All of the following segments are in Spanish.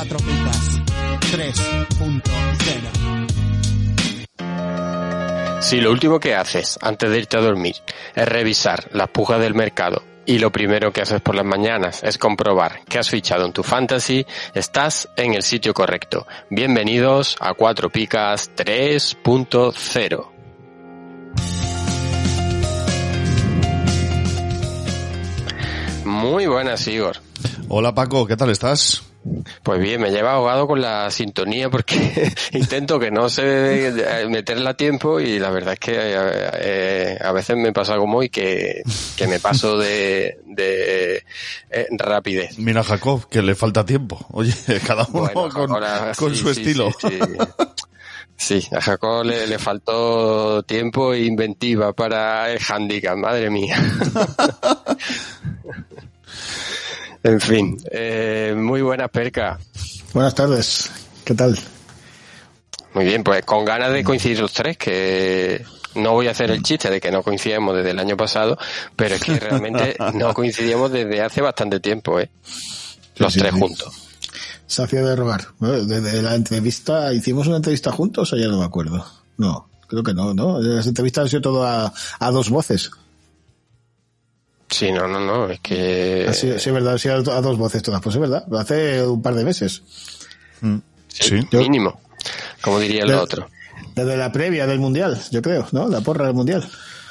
Cuatro picas. 3.0. Si lo último que haces antes de irte a dormir es revisar las pujas del mercado y lo primero que haces por las mañanas es comprobar que has fichado en tu fantasy, estás en el sitio correcto. Bienvenidos a Cuatro Picas 3.0. Muy buenas, Igor. Hola Paco, ¿qué tal estás? Pues bien, me lleva ahogado con la sintonía porque intento que no se debe meterla a tiempo y la verdad es que eh, eh, a veces me pasa como y que, que me paso de, de eh, rapidez. Mira Jacob, que le falta tiempo. Oye, cada uno Bueno, con, ahora con sí, su sí, estilo. Sí, a Jacob le, le faltó tiempo e inventiva para el handicap, madre mía. en fin, eh, muy buenas perca. Buenas tardes, ¿qué tal? Muy bien, pues con ganas de coincidir los tres, que no voy a hacer el chiste de que no coincidimos desde el año pasado, pero es que realmente no coincidíamos desde hace bastante tiempo, ¿eh? Los sí, tres sí. juntos. Se hacía de rogar. Bueno, desde la entrevista, ¿hicimos una entrevista juntos o ya no me acuerdo? No, creo que no, ¿no? Las entrevistas han sido todo a, a dos voces. Sí, no, no, no, es que... Ha sido- sí, es verdad, ha sido a dos voces todas. Pues es verdad, hace un par de meses. Mm, Sí. Yo- Mínimo, como diría el otro. Desde la previa del Mundial, yo creo, ¿no? La porra del Mundial.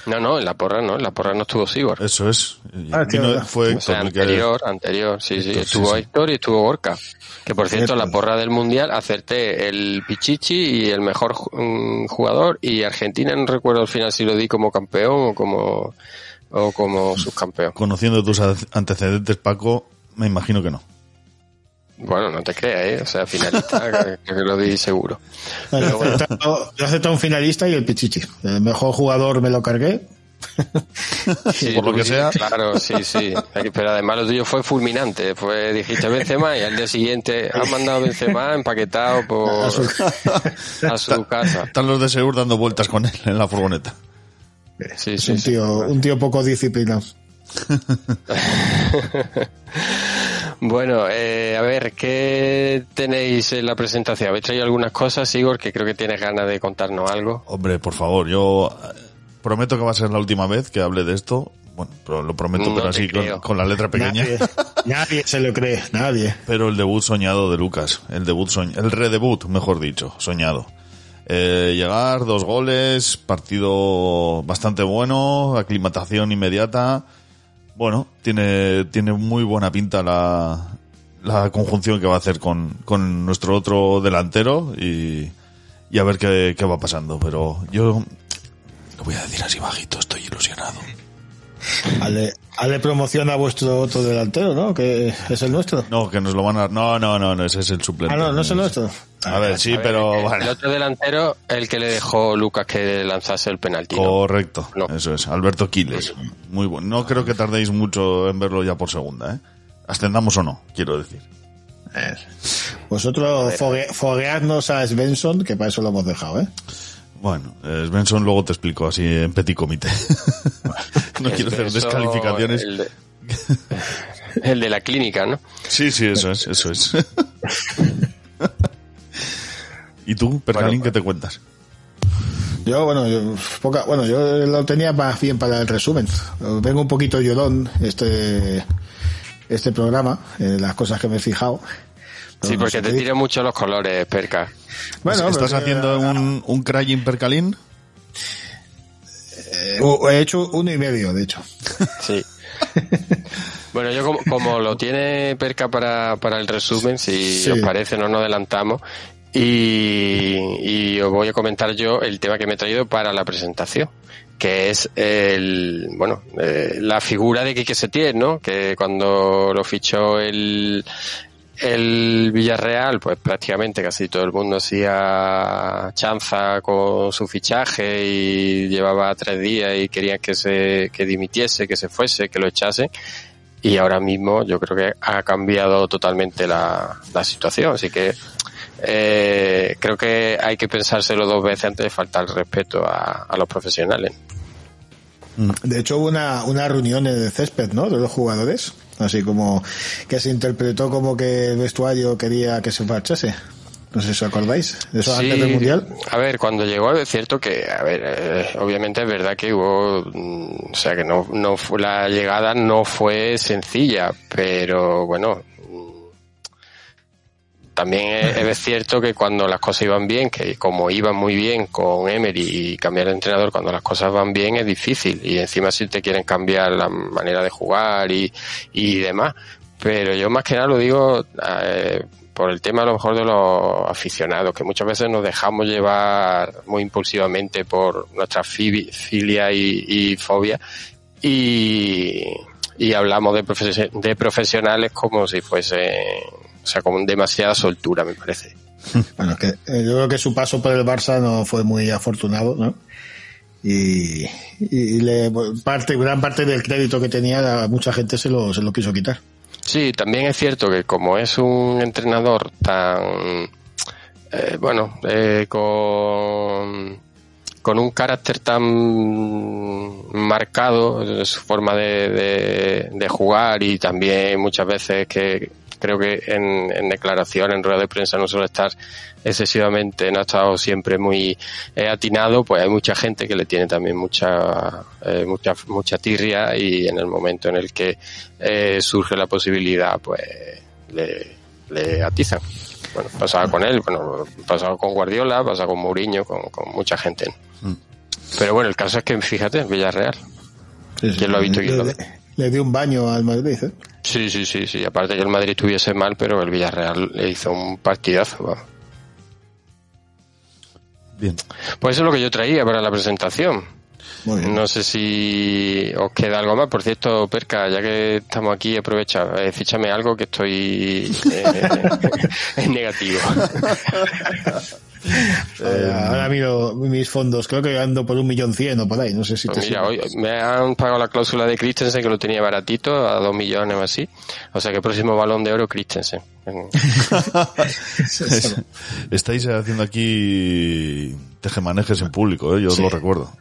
No, no, en la porra no, en la porra no estuvo Sigor. Eso es. Ah, vino- tío, fue O sea, anterior, anterior, sí, sí. Héctor, sí, Estuvo sí. Héctor y estuvo Gorka. Que por cierto, Cierto. la porra del mundial acerté el Pichichi y el mejor mm, jugador y Argentina no recuerdo al final si lo di como campeón o como o como subcampeón. Conociendo tus ante- antecedentes, Paco, me imagino que no. Bueno, no te creas, ¿eh? O sea, finalista, que, que lo di seguro. Bueno, yo aceptado un finalista y el Pichichi. El mejor jugador me lo cargué. Sí, Por lo que sea. Claro, sí, sí. Pero además lo tuyo fue fulminante. Fue, dijiste Benzema y al día siguiente has mandado Benzema empaquetado por, A su- a su casa. Están los de Seur dando vueltas con él en la furgoneta. Sí, Es sí, un sí. tío, un tío poco disciplinado. Bueno, eh, a ver, ¿qué tenéis en la presentación? ¿Habéis traído algunas cosas, Igor, que creo que tienes ganas de contarnos algo? Hombre, por favor, yo eh, prometo que va a ser la última vez que hable de esto. Bueno, pero lo prometo, No pero así con la letra pequeña. Nadie, nadie se lo cree, nadie. Pero el debut soñado de Lucas, el debut soñ- el redebut, mejor dicho, soñado. Eh, llegar, dos goles, partido bastante bueno, aclimatación inmediata. Bueno, tiene, tiene muy buena pinta la, la conjunción que va a hacer con, con nuestro otro delantero y, y a ver qué, qué va pasando. Pero yo lo voy a decir así bajito, estoy ilusionado. Hazle, hazle promoción a vuestro otro delantero, ¿no? Que es el nuestro. No, que nos lo van a... No, no, no, no ese es el suplente. Ah, no, no es el nuestro. A ver, sí, pero El bueno. otro delantero, el que le dejó Lucas que lanzase el penalti. ¿no? Correcto, No. eso es, Alberto Quiles. Muy bueno. No creo que tardéis mucho en verlo ya por segunda, ¿eh? Ascendamos o no, quiero decir. Vosotros fogue, fogueadnos a Svensson, que para eso lo hemos dejado, ¿eh? Bueno, eh, Svensson luego te explico así en petit comité. no quiero hacer Eso, descalificaciones. El de, el de la clínica, ¿no? Sí, sí, eso es, eso es. ¿Y tú, Pergalín, Bueno, qué te cuentas? Yo, bueno, yo, poca, bueno, yo lo tenía más bien para el resumen. Vengo un poquito llorón este, este programa, eh, las cosas que me he fijado. Sí, no porque sé te tiran mucho los colores, Perca. Bueno, ¿Estás pero, haciendo eh, un, un crying Percalín? eh, he hecho uno y medio, de hecho. Sí. Bueno, yo como, como lo tiene Perca para, para el resumen, si Sí. os parece, no nos adelantamos. Y, y os voy a comentar yo el tema que me he traído para la presentación. que es el, bueno, eh, la figura de Quique Setién, ¿no? Que cuando lo fichó el, el Villarreal, pues prácticamente casi todo el mundo hacía chanza con su fichaje y llevaba tres días y querían que se, que dimitiese, que se fuese, que lo echase. Y ahora mismo yo creo que ha cambiado totalmente la, la situación. Así que eh, creo que hay que pensárselo dos veces antes de faltar el respeto a, a los profesionales. De hecho, hubo una, una reunión el césped, ¿no? De los jugadores. Así como que se interpretó como que el vestuario quería que se marchase. No sé si os acordáis. De eso antes del Mundial. A ver, cuando llegó es cierto que, a ver, eh, obviamente es verdad que hubo, mm, o sea, que no, no fue, la llegada no fue sencilla, pero bueno, también es, es, cierto que cuando las cosas iban bien, que como iban muy bien con Emery y cambiar de entrenador cuando las cosas van bien es difícil. Y encima si te quieren cambiar la manera de jugar y, y demás. Pero yo más que nada lo digo eh, por el tema a lo mejor de los aficionados, que muchas veces nos dejamos llevar muy impulsivamente por nuestra filia y, y fobia. Y, y hablamos de, profes de profesionales como si fuese o sea, con demasiada soltura, me parece. Bueno, que, eh, yo creo que su paso por el Barça no fue muy afortunado, ¿no? Y, y le, parte, gran parte del crédito que tenía, a mucha gente se lo, se lo quiso quitar. Sí, también es cierto que como es un entrenador tan, eh, bueno, eh, con, con un carácter tan marcado, su forma de, de, jugar y también muchas veces que creo que en, en declaración, en rueda de prensa no suele estar excesivamente, no ha estado siempre muy eh, atinado, pues hay mucha gente que le tiene también mucha, eh, mucha, mucha tirria y en el momento en el que eh, surge la posibilidad, pues le, le atizan. Bueno, pasaba con él, bueno, pasaba con Guardiola, pasaba con Mourinho, con, con mucha gente. Mm. Pero bueno, el caso es que fíjate, Villarreal. Sí, sí, ¿Quién lo ha visto? Le, lo le, dio un baño al Madrid, ¿eh? Sí, sí, sí, sí. Aparte que el Madrid estuviese mal, pero el Villarreal le hizo un partidazo. Bien. Pues eso es lo que yo traía para la presentación. No sé si os queda algo más. Por cierto, Perca, ya que estamos aquí, aprovecha, eh, fíchame algo que estoy eh, en negativo. Ahora, ahora, miro mis fondos, creo que ando por un millón cien o por ahí, no sé si pues te Mira, hoy me han pagado la cláusula de Christensen que lo tenía baratito, a dos millones o así. O sea que el próximo balón de oro Christensen. Estáis haciendo aquí tejemanejes en público, ¿eh? yo sí. os lo recuerdo.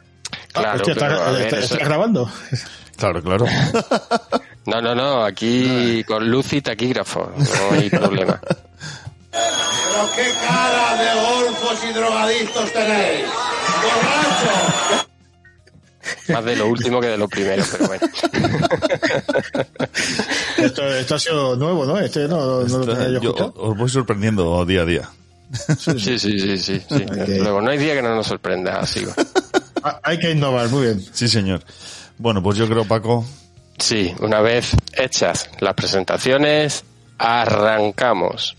Claro, Hostia, pero, ¿estás, a ver, estás eso- grabando? Claro, claro. No, no, no, aquí con luz y taquígrafo, no hay problema. Pero qué cara de golfos y drogadictos tenéis. ¡Borracho! Más de lo último que de lo primero, pero bueno. Esto, esto ha sido nuevo, ¿no? Este no, no lo tenía yo Yo os voy sorprendiendo día a día. Sí, sí, sí, sí. sí. Ok. Luego, no hay día que no nos sorprenda, así. Ah, Hay que innovar, muy bien. Sí, señor. Bueno, pues yo creo, Paco, Sí, una vez hechas las presentaciones, arrancamos.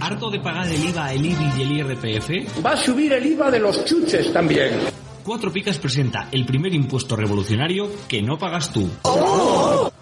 ¿Harto de pagar el IVA, el IBI y el IRPF? Va a subir el IVA de los chuches también. Cuatro Picas presenta el primer impuesto revolucionario que no pagas tú.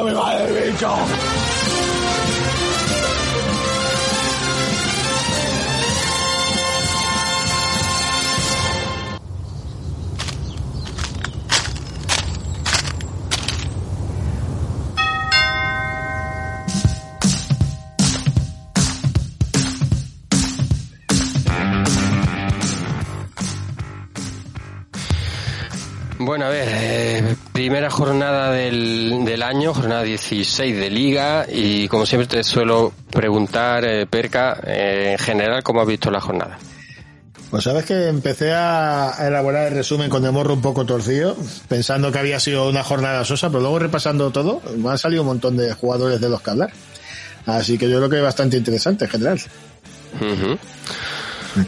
¡Me va el bicho! Bueno, a ver, eh, Primera jornada del, del año, jornada 16 de liga y como siempre te suelo preguntar, eh, Perca, eh, en general, ¿cómo has visto la jornada? Pues sabes que empecé a elaborar el resumen con el morro un poco torcido, pensando que había sido una jornada sosa, pero luego repasando todo, me han salido un montón de jugadores de los que hablar. Así que yo creo que es bastante interesante en general.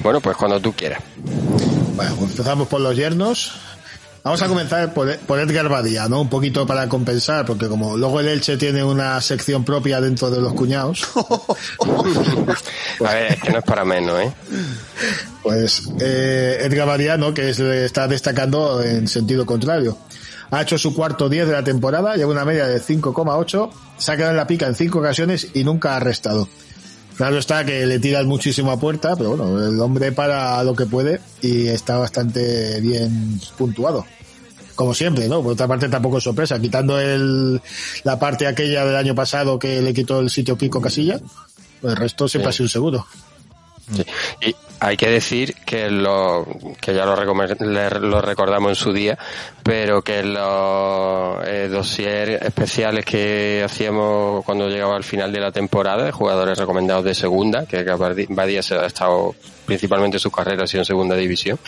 Bueno, pues cuando tú quieras. Bueno, pues empezamos por los yernos. Vamos a comenzar por, por Edgar Badía, ¿no? Un poquito para compensar, porque como luego el Elche tiene una sección propia dentro de los cuñados, A ver, es que no es para menos, ¿eh? pues eh, Edgar Badía, ¿no? Que es- está destacando en sentido contrario. Ha hecho su cuarto 10 de la temporada, lleva una media de 5,8, se ha quedado en la pica en cinco ocasiones y nunca ha restado. Claro está que le tiran muchísimo a puerta, pero bueno, el hombre para lo que puede y está bastante bien puntuado. Como siempre, ¿no? Por otra parte tampoco es sorpresa, quitando el, la parte aquella del año pasado que le quitó el sitio Kiko Casilla, pues el resto siempre Sí. ha sido seguro. Sí. Y hay que decir que lo que ya lo, lo recordamos en su día, pero que los eh, dossier especiales que hacíamos cuando llegaba al final de la temporada, jugadores recomendados de segunda, que Badía se ha estado principalmente su carrera ha sido en segunda división,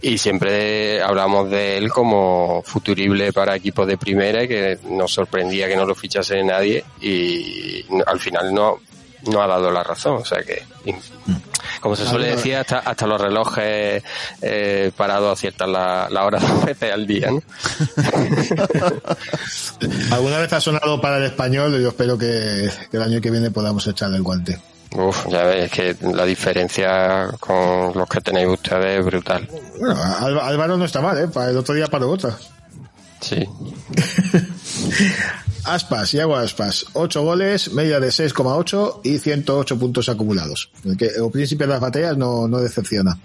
y siempre hablamos de él como futurible para equipos de primera y que nos sorprendía que no lo fichase nadie y al final no, no ha dado la razón. O sea que, como se suele decir, hasta, hasta los relojes eh, parados aciertan la, la hora dos veces al día. ¿no? Alguna vez ha sonado para el español yo espero que, que el año que viene podamos echarle el guante. Uf, ya veis que la diferencia con los que tenéis ustedes es brutal. Bueno, Álva- Álvaro no está mal, ¿eh? El otro día para otra. Sí. Aspas, Iago Aspas, 8 goles, media de 6,8 y 108 puntos acumulados. El, que, el príncipe de las batallas no, no decepciona.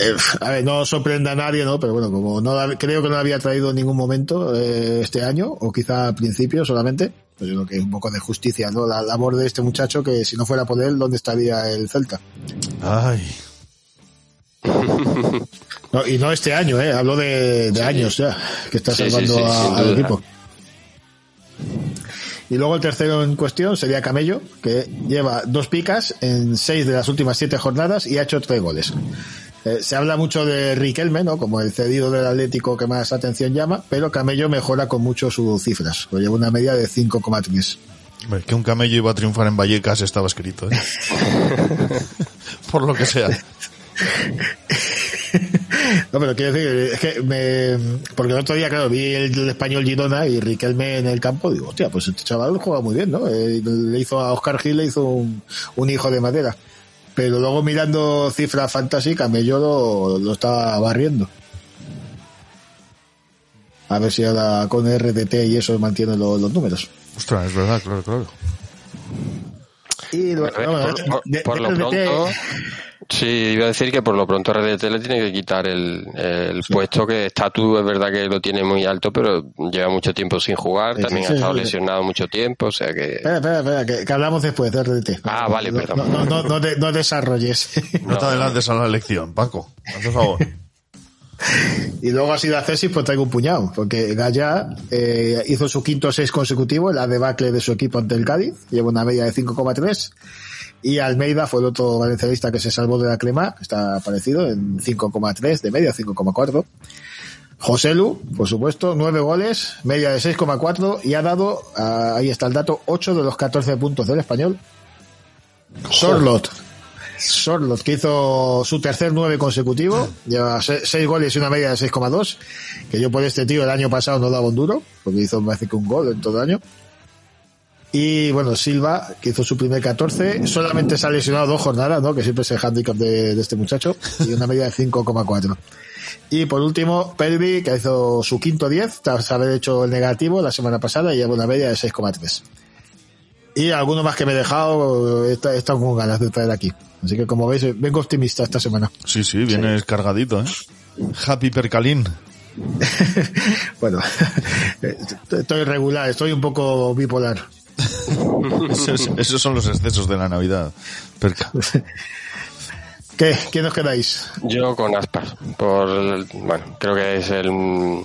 Eh, a ver, no sorprende a nadie, ¿no? Pero bueno, como no la- creo que no lo había traído en ningún momento eh, este año, o quizá al principio solamente, pues yo creo que es un poco de justicia, ¿no? La labor de este muchacho que si no fuera por él, ¿dónde estaría el Celta? Ay, No, y no este año, ¿eh? Hablo de, de años ya, que está Sí, salvando sí, a- sin al duda. equipo. Y luego el tercero en cuestión sería Camello, que lleva dos picas en seis de las últimas siete jornadas y ha hecho tres goles. Eh, se habla mucho de Riquelme, ¿no? Como el cedido del Atlético que más atención llama, pero Camello mejora con mucho sus cifras. Pues lleva una media de 5,3. hombre, que un camello iba a triunfar en Vallecas estaba escrito, ¿eh? Por lo que sea. No, pero quiero decir, es que me, porque el otro día, claro, vi el, el español Girona y Riquelme en el campo, digo, hostia, pues este chaval juega muy bien, ¿no? Eh, le hizo a Oscar Gil, le hizo un, un hijo de madera. Pero luego mirando cifra fantasy, Camello lo, lo estaba barriendo. A ver si ahora con RDT y eso mantiene lo- los números. Ostras, es verdad, claro, claro. Y lo- A ver, no, por, por- de- por de lo RDT pronto, sí, iba a decir que por lo pronto RDT le tiene que quitar el, el puesto que Statu es verdad que lo tiene muy alto, pero lleva mucho tiempo sin jugar, Sí, también sí, ha estado sí. lesionado mucho tiempo, o sea que... Espera, espera, espera, que, que hablamos después de RDT. Ah, vale, No, perdón. No, no, no, de- no desarrolles. No te adelantes a la elección, Paco. Haz un favor. Y luego así de Cesis, pues traigo un puñado, porque Gaya eh, hizo su quinto seis consecutivo, la debacle de su equipo ante el Cádiz, lleva una media de 5,3, y Almeida fue el otro valencianista que se salvó de la crema, está parecido, en 5,3 de media, 5,4. José Lu, por supuesto, nueve goles, media de 6,4, y ha dado, ah, ahí está el dato, 8 de los 14 puntos del español. Sorlot, Sorlot, que hizo su tercer nueve consecutivo, lleva se- seis goles y una media de 6,2, que yo por este tío el año pasado no daba un duro, porque hizo más que un gol en todo el año. Y bueno, Silva, que hizo su primer 14, solamente se ha lesionado dos jornadas, ¿no? Que siempre es el handicap de, de este muchacho, y una media de 5,4. Y por último, Pervi, que hizo su quinto 10, tras haber hecho el negativo la semana pasada, y lleva una media de 6,3. Y alguno más que me he dejado, estado con ganas de traer aquí. Así que como veis, vengo optimista esta semana. Sí, sí, vienes cargadito, ¿eh? Happy Percalín. Bueno, estoy regular, estoy un poco bipolar. Esos, esos son los excesos de la Navidad, Perca. ¿Qué? ¿Quién os quedáis? Yo con aspas, por, bueno, creo que es el,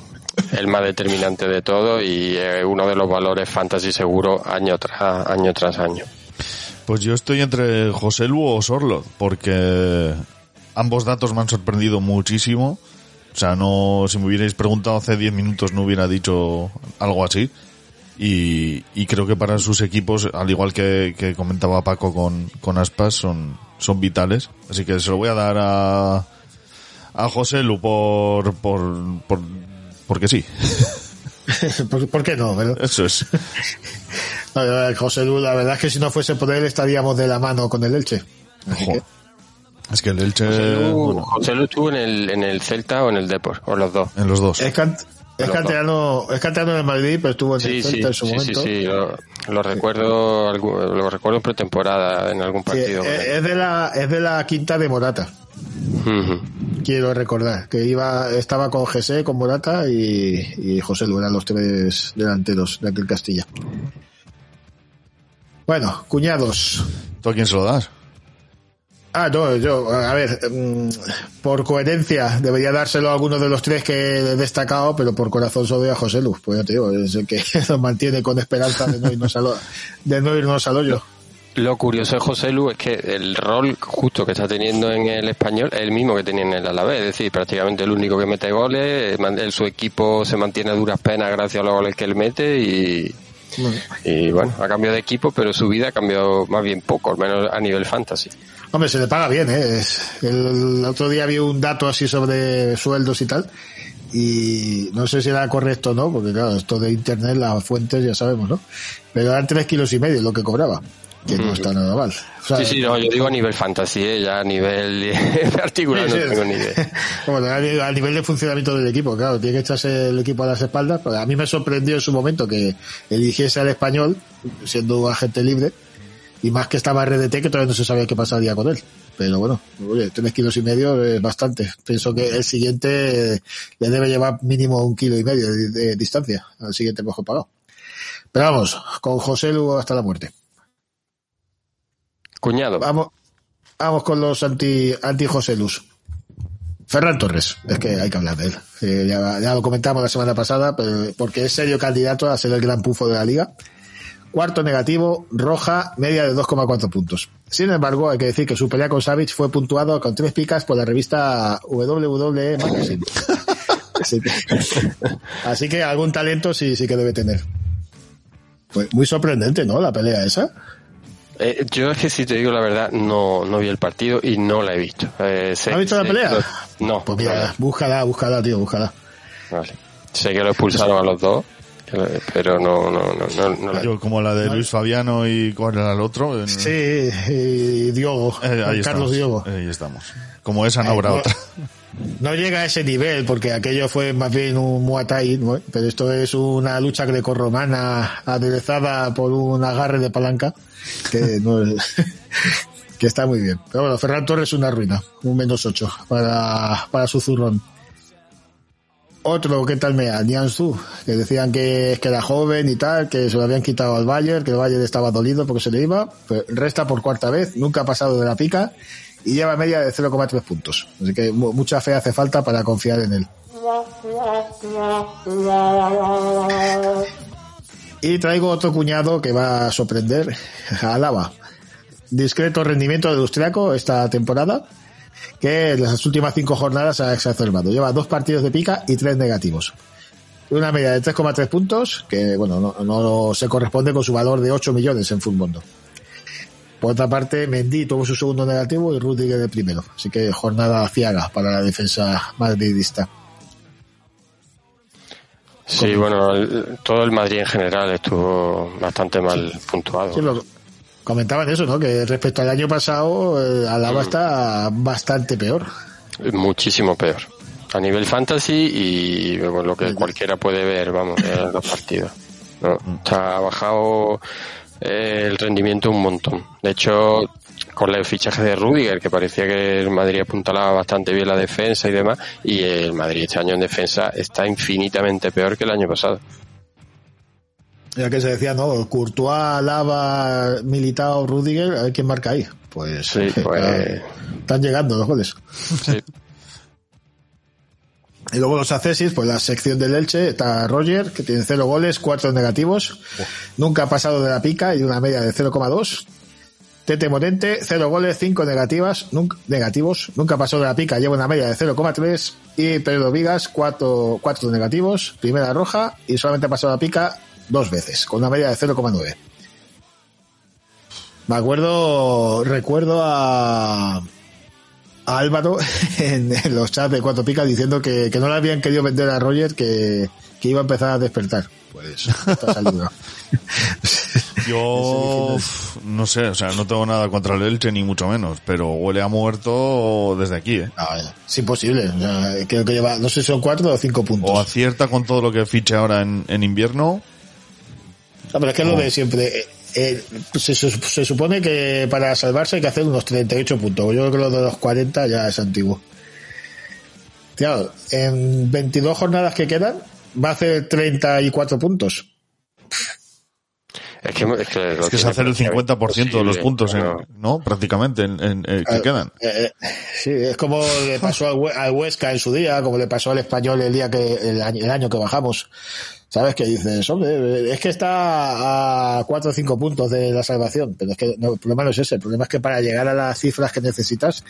el más determinante de todo y eh, uno de los valores fantasy seguro año tras año tras año. Pues yo estoy entre José Lu o Sorlot, porque ambos datos me han sorprendido muchísimo. O sea, no, si me hubierais preguntado hace 10 minutos no hubiera dicho algo así. Y, y creo que para sus equipos, al igual que, que comentaba Paco con, con Aspas, son, son vitales. Así que se lo voy a dar a, a José Lu por, por, por, porque sí. ¿Por, por qué no? verdad? Eso es. No, José Lu, la verdad es que si no fuese por él estaríamos de la mano con el Elche. Que- Es que el Elche, Lu- bueno, José Lu estuvo en el, en el Celta o en el Depor, o los dos. en los dos. es, can- es canterano, es canterano de Madrid, pero estuvo en Sí, el sí, en su sí, sí, momento. sí, lo, lo recuerdo, lo recuerdo en pretemporada en algún Sí, partido. es, es de la, es de la quinta de Morata. Quiero recordar que iba, estaba con José, con Morata y, y José Lu, eran los tres delanteros de aquel Castilla. Bueno, cuñados. ¿Tú a quién se lo das? Ah, no, yo, a ver, mm, por coherencia debería dárselo a alguno de los tres que he destacado, pero por corazón solo doy a José Luz, pues ya te digo, es el que nos mantiene con esperanza de no irnos al, ho- de no irnos al hoyo. Lo curioso de José Lu es que el rol justo que está teniendo en el español es el mismo que tenía en el Alavés, es decir, prácticamente el único que mete goles, man- el- su equipo se mantiene a duras penas gracias a los goles que él mete y, y bueno, ha cambiado de equipo, pero su vida ha cambiado más bien poco, al menos a nivel fantasy. Hombre, se le paga bien, ¿eh? El otro día vi un dato así sobre sueldos y tal, y no sé si era correcto o no, porque claro, esto de internet, las fuentes ya sabemos, ¿no? Pero eran tres kilos y medio lo que cobraba, que no está nada mal. O sea, Sí, sí, no, yo digo a nivel fantasy, ¿eh? ya a nivel particular Sí, no tengo ni idea. Bueno, a ni- a nivel de funcionamiento del equipo, claro, tiene que echarse el equipo a las espaldas. Pero a mí me sorprendió en su momento que eligiese al español, siendo un agente libre, y más que estaba RDT, que todavía no se sabía qué pasaría con él. Pero bueno, oye, tres kilos y medio es bastante. Pienso que el siguiente le debe llevar mínimo un kilo y medio de, de distancia al siguiente mejor pagado. Pero vamos, con José Lugo hasta la muerte. Cuñado, Vamos, vamos con los anti, anti José Luz. Ferran Torres, es que hay que hablar de él. Eh, ya, ya lo comentamos la semana pasada, pero porque es serio candidato a ser el gran pufo de la liga. Cuarto negativo, roja, media de 2,4 puntos. Sin embargo, hay que decir que su pelea con Savage fue puntuado con tres picas por la revista WWE Magazine. Así que, así que algún talento sí, sí que debe tener. Pues muy sorprendente, ¿no? La pelea esa. eh, yo es que si te digo la verdad, no, no vi el partido y no la he visto. Eh, sé- ¿No has visto la pelea? lo- No, Pues mira, búscala, búscala, tío, búscala. vale. Sé que lo expulsaron a los dos, pero no, no, no, no, no la- Yo, como la de Luis Fabiano y cuál era el otro. En- Sí, y Diogo, Eh, ahí Carlos estamos. Diogo. Ahí estamos. Como esa no habrá no, otra. no llega a ese nivel, porque aquello fue más bien un Muay Thai, ¿no? pero esto es una lucha grecorromana aderezada por un agarre de palanca, que, no es- que está muy bien. Pero bueno, Ferran Torres es una ruina, un menos 8 para, para su zurrón. Otro, ¿qué tal me Nianzú, que decían que, que era joven y tal, que se lo habían quitado al Bayern, que el Bayern estaba dolido porque se le iba, pero resta por cuarta vez, nunca ha pasado de la pica y lleva media de 0,3 puntos. Así que mu- mucha fe hace falta para confiar en él. Y traigo otro cuñado que va a sorprender a Lava. Discreto rendimiento del austriaco esta temporada, que en las últimas cinco jornadas ha exacerbado. Lleva dos partidos de pica y tres negativos. Una media de 3,3 puntos, que bueno, no, no se corresponde con su valor de 8 millones en Mundo. Por otra parte, Mendy tuvo su segundo negativo y Rudiger el primero. Así que jornada ciaga para la defensa madridista. Sí, bueno, el- todo el Madrid en general estuvo bastante mal puntuado. Sí, lo- comentaban eso, ¿no? Que respecto al año pasado, eh, Alaba está bastante peor. Muchísimo peor. A nivel fantasy y bueno, lo que cualquiera puede ver, vamos, en los partidos. ¿no? Está ha bajado eh, el rendimiento un montón. De hecho, con el fichaje de Rudiger, que parecía que el Madrid apuntalaba bastante bien la defensa y demás, y el Madrid este año en defensa está infinitamente peor que el año pasado. Ya que se decía, ¿no? Courtois, Lava, Militao, Rudiger, a ver quién marca ahí. Pues, Sí, pues- están llegando los goles. Sí. Y luego los accesis, pues la sección del Elche, está Roger, que tiene 0 goles, 4 negativos. Nunca ha pasado de la pica y una media de 0,2. Tete Morente, 0 goles, 5 negativas, nunca, negativos. Nunca pasó de la pica, lleva una media de 0,3. Y Pedro Vigas, 4, 4 negativos, primera roja, y solamente ha pasado la pica dos veces, con una media de 0,9. Me acuerdo, recuerdo a, a Álvaro en, en los chats de Cuatro Picas diciendo que, que no le habían querido vender a Roger, que, que iba a empezar a despertar. Pues está saliendo. Yo no sé, o sea, no tengo nada contra el Elche ni mucho menos, pero huele a muerto desde aquí, ¿eh? No, es imposible. O sea, creo que lleva, no sé si son cuatro o cinco puntos. O acierta con todo lo que fiche ahora en, en invierno. No, pero es que lo de siempre. eh, eh, se, su- se supone que para salvarse hay que hacer unos 38 puntos. Yo creo que lo de los 40 ya es antiguo. Claro, en 22 jornadas que quedan, va a hacer 34 puntos. Es que, es que, Es que es hacer el 50% de los puntos, en-. ¿no? Prácticamente, en, en- eh, que quedan. eh, eh, sí, es como le pasó al, al Huesca en su día, como le pasó al español el día que el año, el año que bajamos. ¿Sabes? Que dices, hombre, es que está a 4 o 5 puntos de la salvación, pero es que no, el problema no es ese, el problema es que para llegar a las cifras que necesitas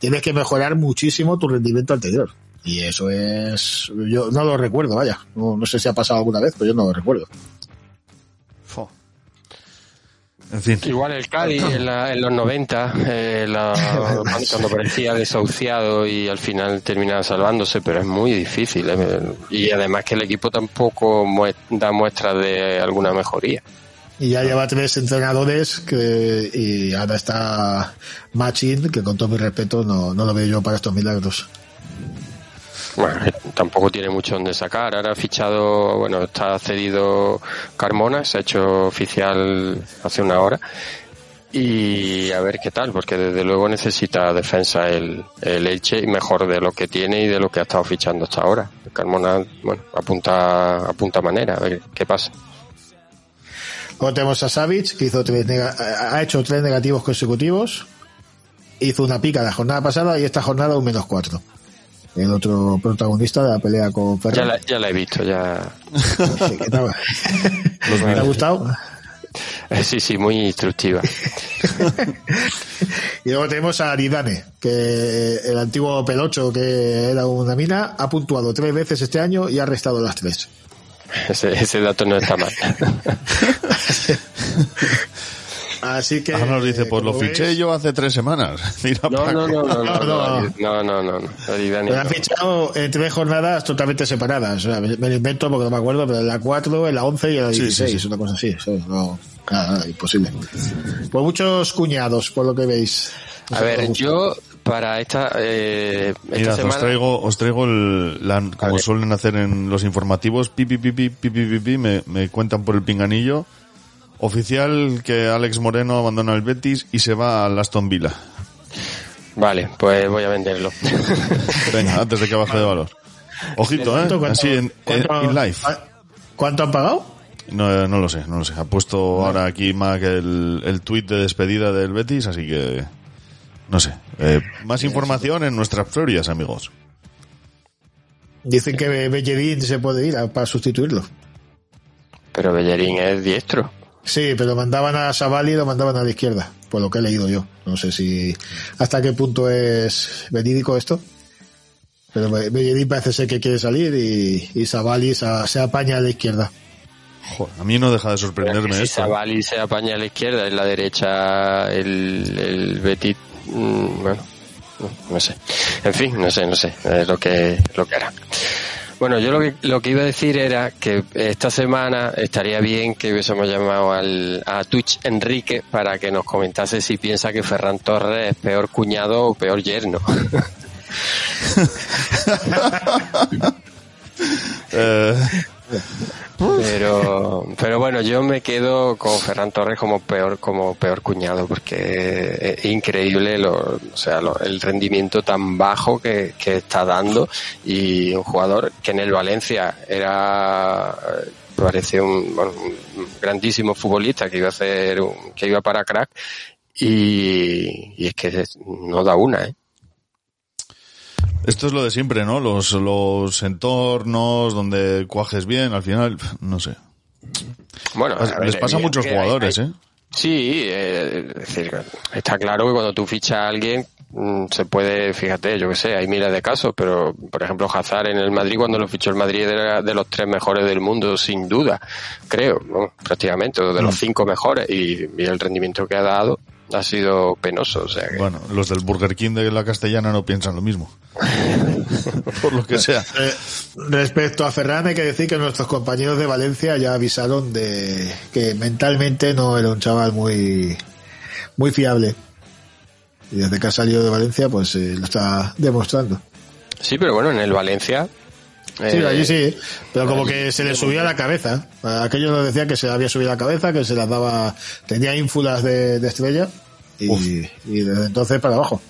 tienes que mejorar muchísimo tu rendimiento anterior. Y eso es, yo no lo recuerdo, vaya, no sé si ha pasado alguna vez, pero yo no lo recuerdo. Fo. En fin. Igual el Cádiz en, la- en los 90, eh, la- cuando- parecía desahuciado y al final terminaba salvándose, pero es muy difícil. eh. Y además que el equipo tampoco mue- da muestras de alguna mejoría. Y ya lleva tres entrenadores que, y ahora está Machin, que con todo mi respeto no, no lo veo yo para estos milagros. Bueno, que tampoco tiene mucho donde sacar. Ahora ha fichado, bueno, está cedido Carmona, se ha hecho oficial hace una hora. Y a ver qué tal, porque desde luego necesita defensa el, el Elche y mejor de lo que tiene y de lo que ha estado fichando hasta ahora. Carmona, bueno, apunta, apunta manera, a ver qué pasa. Luego tenemos a Savic, que hizo tres nega- ha hecho tres negativos consecutivos. Hizo una pica la jornada pasada y esta jornada un menos cuatro. El otro protagonista de la pelea con Ya Ferran. la, ya la he visto, ya. ¿qué tal? ¿Te ha gustado? Eh, Sí, sí, muy instructiva. Y luego tenemos a Aridane, que el antiguo pelocho que era una mina, ha puntuado tres veces este año y ha restado las tres. Ese, ese dato no está mal. Así que. Ahora nos dice, eh, pues lo fiché yo hace tres semanas. Mira No, no, no, no, no, No, no, no. no, no, ha fichado en tres jornadas totalmente separadas. O sea, me, me lo invento porque no me acuerdo, pero en la 4, en la 11 y en la Sí, 16, sí, sí. una cosa así. ¿sabes? No, nada, imposible. Pues muchos cuñados, por lo que veis. A ver, yo para esta, eh, esta Mirad, semana... os traigo, os traigo el, la- como suelen hacer en los informativos, pi, pi, pi, pi, pi, pi, pi, pi, me, me cuentan por el pinganillo. Oficial que Alex Moreno abandona el Betis y se va al Aston Villa. Vale, pues voy a venderlo. Venga, antes de que baje de valor. Ojito, ¿eh? ¿Cuánto- Así en, en, cuánto- in live. ¿Cuánto han pagado? No, no lo sé, no lo sé. Ha puesto ahora aquí Mac el, el tweet de despedida del Betis, así que no sé. Eh, más información en nuestras ferias, amigos. Dicen que Bellerín se puede ir a- para sustituirlo. Pero Bellerín es diestro. Sí, pero mandaban a Savali y lo mandaban a la izquierda, por lo que he leído yo. No sé si hasta qué punto es verídico esto. Pero Be- Bellerín parece ser que quiere salir y, y Savali se, se apaña a la izquierda. Joder, a mí no deja de sorprenderme si esto. Savali se apaña a la izquierda, en la derecha el, el Betis, mm, bueno, no, no sé. En fin, no sé, no sé, es lo que, lo que hará. Bueno, yo lo que, lo que iba a decir era que esta semana estaría bien que hubiésemos llamado al, a Twitch Enrique para que nos comentase si piensa que Ferran Torres es peor cuñado o peor yerno. Eh, Pero, pero bueno, yo me quedo con Ferran Torres como peor, como peor cuñado, porque es increíble lo, o sea, lo- el rendimiento tan bajo que, que está dando y un jugador que en el Valencia era, parece un grandísimo futbolista que iba a hacer, un- que iba para crack y, y es que no da una, ¿eh? Esto es lo de siempre, ¿no? Los, los entornos donde cuajes bien, al final, no sé. Bueno, ver, Les pasa a muchos hay- jugadores, hay- ¿eh? Sí, eh, es decir, está claro que cuando tú fichas a alguien mm, se puede, fíjate, yo que sé, hay miles de casos, pero por ejemplo Hazard en el Madrid cuando lo fichó el Madrid era de los tres mejores del mundo sin duda, creo, ¿no? prácticamente, o de Mm. los cinco mejores y, y el rendimiento que ha dado ha sido penoso, o sea que, Bueno, los del Burger King de la castellana no piensan lo mismo. Por lo que sea. Eh, respecto a Ferran, hay que decir que nuestros compañeros de Valencia ya avisaron de que mentalmente no era un chaval muy, muy fiable. Y desde que ha salido de Valencia, pues eh, lo está demostrando. sí, pero bueno, en el Valencia Sí, eh, allí sí, pero como que se le subía la cabeza. Aquellos nos decían que se le había subido la cabeza, que se las daba, tenía ínfulas de, de estrella y, y desde entonces para abajo.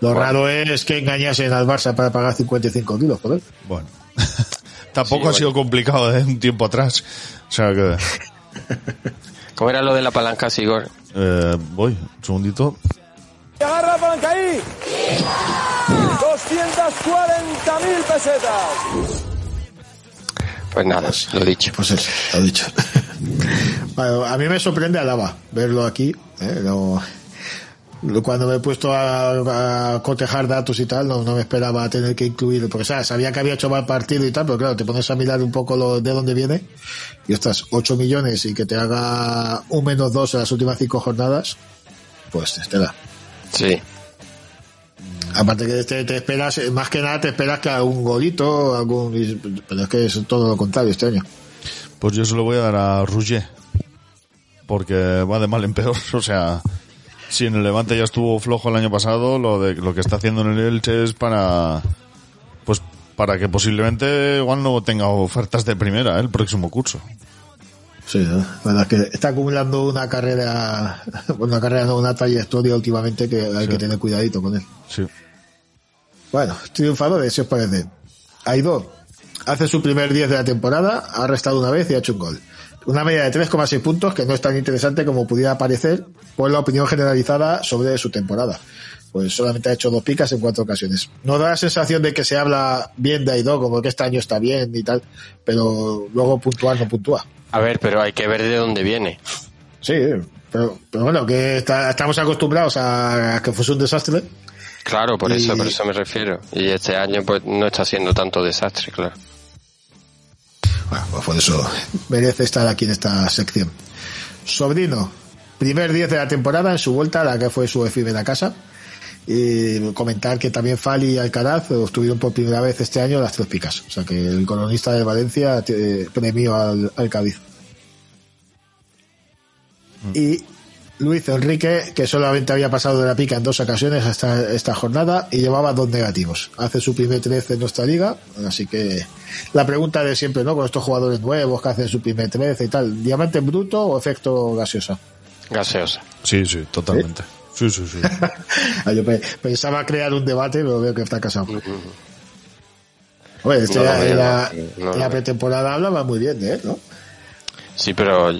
Lo raro es que engañasen al Barça para pagar 55 kilos por él. Bueno. Tampoco ha sido complicado de un tiempo atrás. O sea que... ¿Cómo era lo de la palanca, Sigor? Eh, voy, un segundito. Agarra la palanca ahí. 240.000 pesetas. Pues nada, lo dicho. Pues eso, lo dicho. Bueno, a mí me sorprende Alaba verlo aquí. ¿eh? No- cuando me he puesto a, a cotejar datos y tal, no, no me esperaba tener que incluir, porque ¿sabes? sabía que había hecho mal partido y tal, pero claro, te pones a mirar un poco lo, de dónde viene y estás 8 millones y que te haga un menos 2 en las últimas 5 jornadas, pues te da. Sí. Aparte que te, te esperas, más que nada te esperas que algún golito, algún, pero es que es todo lo contrario este año. Pues yo se lo voy a dar a Rouget. Porque va de mal en peor. O sea, si en el Levante ya estuvo flojo el año pasado, lo de lo que está haciendo en el Elche es para. Pues para que posiblemente igual no tenga ofertas de primera ¿eh? el próximo curso. Sí, ¿no? la verdad es que está acumulando una carrera, una carrera, no, una trayectoria últimamente que hay Sí. que tener cuidadito con él. Sí. Bueno, triunfadores, si os parece. Aidó hace su primer 10 de la temporada, ha restado una vez y ha hecho un gol. Una media de 3,6 puntos que no es tan interesante como pudiera parecer por la opinión generalizada sobre su temporada. Pues solamente ha hecho dos picas en cuatro ocasiones. No da la sensación de que se habla bien de Aidó, como que este año está bien y tal, pero luego puntuar no puntúa. A ver, pero hay que ver de dónde viene. Sí, pero, pero bueno, que está- estamos acostumbrados a, a que fuese un desastre. Claro, por Y- eso, por eso me refiero. Y este año pues no está siendo tanto desastre, claro. Bueno, pues por eso merece estar aquí en esta sección. Sobrino, primer 10 de la temporada en su vuelta a la que fue su efímera casa. Y comentar que también Fali y Alcaraz obtuvieron por primera vez este año las tres picas. O sea que el colonista de Valencia eh, premió al, al Cádiz. Y Luis Enrique, que solamente había pasado de la pica en dos ocasiones hasta esta jornada y llevaba dos negativos. Hace su primer 13 en nuestra liga, así que la pregunta de siempre, ¿no? Con estos jugadores nuevos que hacen su primer 13 y tal, ¿diamante bruto o efecto gaseosa? Gaseosa. Sí, sí, totalmente. Sí, sí, sí. Ah, Yo pe- pensaba crear un debate, pero veo que está casado. Oye, este No la, no, no la pretemporada hablaba muy bien de él, ¿no? Sí, pero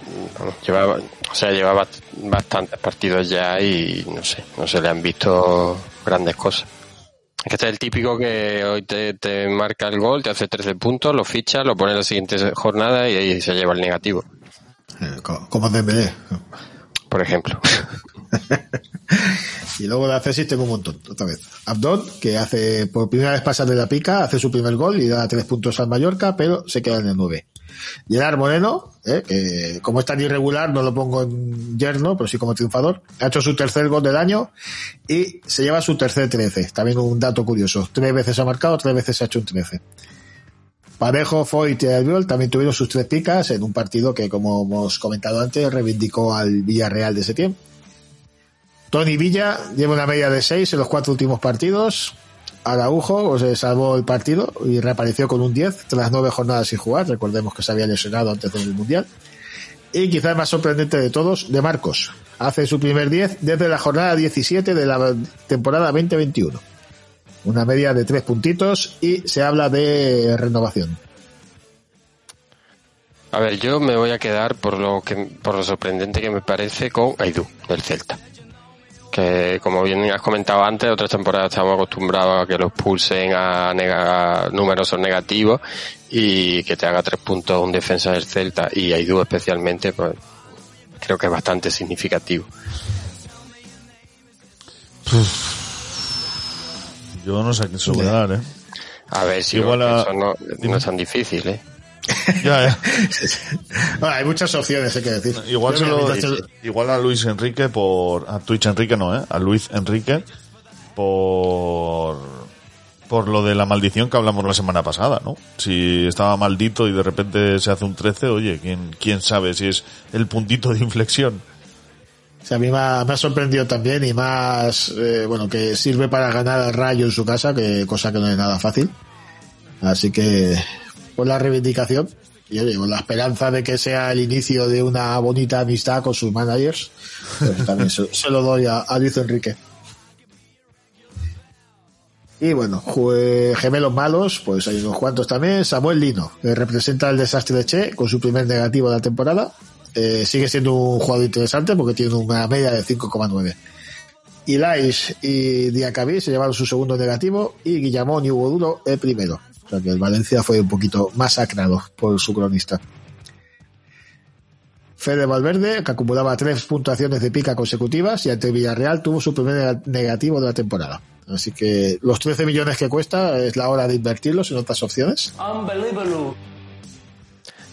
llevaba, o sea, llevaba bastantes partidos ya y no sé, no se le han visto grandes cosas. Es que este es el típico que hoy te, te marca el gol, te hace 13 puntos, lo ficha, lo pone en la siguiente jornada y ahí se lleva el negativo, Eh, co- Como Dembélé. por ejemplo. Y luego de Accesis tengo un montón, otra vez. Abdón, que hace por primera vez pasa de la pica, hace su primer gol y da tres puntos al Mallorca, pero se queda en el 9. Gerard Moreno, eh, que como es tan irregular, no lo pongo en yerno, pero sí como triunfador, ha hecho su tercer gol del año y se lleva su tercer 13. También un dato curioso. Tres veces ha marcado, tres veces ha hecho un 13. Parejo, Foyt y Albiol también tuvieron sus tres picas en un partido que, como hemos comentado antes, reivindicó al Villarreal de ese tiempo. Tony Villa lleva una media de 6 en los cuatro últimos partidos. Araujo pues, se salvó el partido y reapareció con un 10 tras nueve jornadas sin jugar. Recordemos que se había lesionado antes del Mundial. Y quizás más sorprendente de todos, de Marcos. Hace su primer 10 desde la jornada 17 de la temporada 2021. Una media de tres puntitos y se habla de renovación. A ver, yo me voy a quedar por lo que por lo sorprendente que me parece con Aidú del Celta. Que como bien has comentado antes, otras temporadas estamos acostumbrados a que los pulsen a, nega- numerosos negativos y que te haga tres puntos un defensa del Celta y Aidú especialmente, pues creo que es bastante significativo. Yo no sé a qué sobrar, ¿eh? A ver si Igual a- eso no, no es tan difícil, ¿eh? Ya, ya. Bueno, hay muchas opciones, hay que decir. Igual, se lo- igual a Luis Enrique por... A Twitch Enrique no, ¿eh? A Luis Enrique por... Por lo de la maldición que hablamos la semana pasada, ¿no? Si estaba maldito y de repente se hace un 13, oye, ¿quién, quién sabe si es el puntito de inflexión? O sea, a mí me ha, me ha sorprendido también y más, eh, bueno, que sirve para ganar al Rayo en su casa, que cosa que no es nada fácil. Así que, por la reivindicación y oye, con la esperanza de que sea el inicio de una bonita amistad con sus managers, pues también se, lo doy a, a Enrique. Y bueno, gemelos malos, pues hay unos cuantos también. Samuel Lino, que representa el desastre de Che con su primer negativo de la temporada. Eh, sigue siendo un jugador interesante porque tiene una media de 5,9. Ilais y Diacabí se llevaron su segundo negativo y Guillamón y Hugo Duro el primero. O sea que el Valencia fue un poquito masacrado por su cronista. Fede Valverde, que acumulaba tres puntuaciones de pica consecutivas y ante Villarreal tuvo su primer neg- negativo de la temporada. Así que los 13 millones que cuesta es la hora de invertirlos en otras opciones.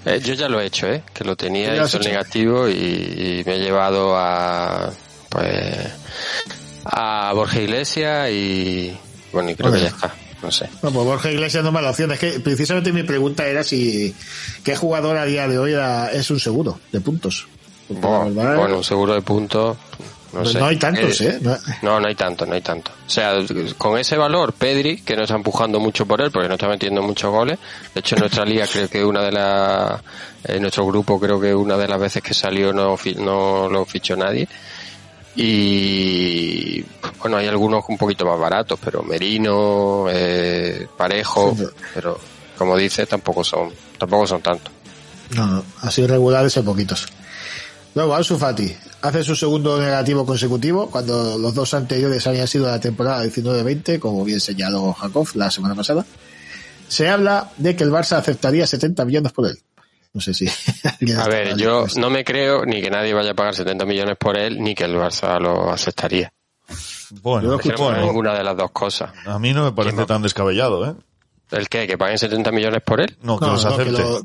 Eh, yo ya lo he hecho, ¿eh? Que lo tenía ¿Ya lo has hecho hecho? negativo y, y me he llevado a, pues, a Borja Iglesias y, bueno, y creo que ya está. No sé. No, pues Borja Iglesias no es mala opción. Es que precisamente mi pregunta era si qué jugador a día de hoy era- es un seguro de puntos. Bueno, un seguro de puntos, no, No- sé. no hay tantos, ¿eh? No- No, no hay tanto, no hay tanto. O sea, con ese valor, Pedri, que no está empujando mucho por él, porque no está metiendo muchos goles. De hecho, en nuestra liga creo que una de las, en nuestro grupo creo que una de las veces que salió no, no lo fichó nadie. Y bueno, hay algunos un poquito más baratos, pero Merino, eh, Parejo, Sí, pero- como dice, tampoco son, tampoco son tantos. No, no, así regulares hay poquitos. Luego, Ansu Fati hace su segundo negativo consecutivo cuando los dos anteriores habían sido la temporada 19-20, como bien señaló Jacob la semana pasada. Se habla de que el Barça aceptaría 70 millones por él. No sé si. A ver, yo no me creo ni que nadie vaya a pagar 70 millones por él, ni que el Barça lo aceptaría. Bueno, Yo Creo que bueno, ninguna de las dos cosas. a mí no me parece no. tan descabellado, ¿eh? ¿El qué? ¿Que paguen 70 millones por él? No, que No, los no, que, acepte. lo,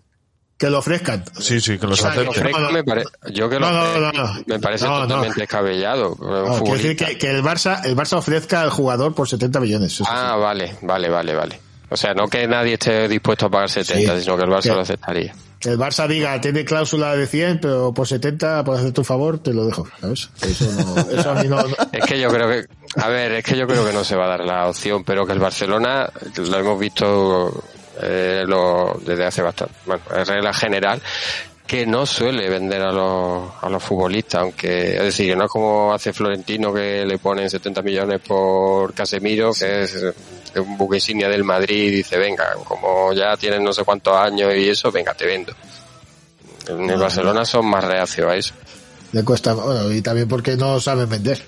que lo ofrezcan. Sí, sí, que los O sea, que acepte. ofrezca- no, no. me pare- Yo que lo No, no, no, no. me parece No, no. totalmente descabellado. No, quiero decir que, que el Barça, el Barça ofrezca al jugador por 70 millones. eso Ah, vale, vale, vale, vale. O sea, no que nadie esté dispuesto a pagar 70, Sí. sino que el Barça Que- lo aceptaría. El Barça diga, tiene cláusula de 100, pero por 70, por hacer tu favor, te lo dejo. ¿Sabes? Eso, no, eso a mí no, no- Es que yo creo que, a ver, es que yo creo que no se va a dar la opción, pero que el Barcelona lo hemos visto eh, lo, desde hace bastante, bueno, es regla general que no suele vender a los, a los futbolistas, aunque, es decir, no es como hace Florentino que le ponen 70 millones por Casemiro, que es eh, un buque insignia del Madrid y dice, venga, como ya tienen no sé cuántos años y eso, venga, te vendo. En el Barcelona son más reacios a eso. le cuesta, bueno, y también porque no saben vender.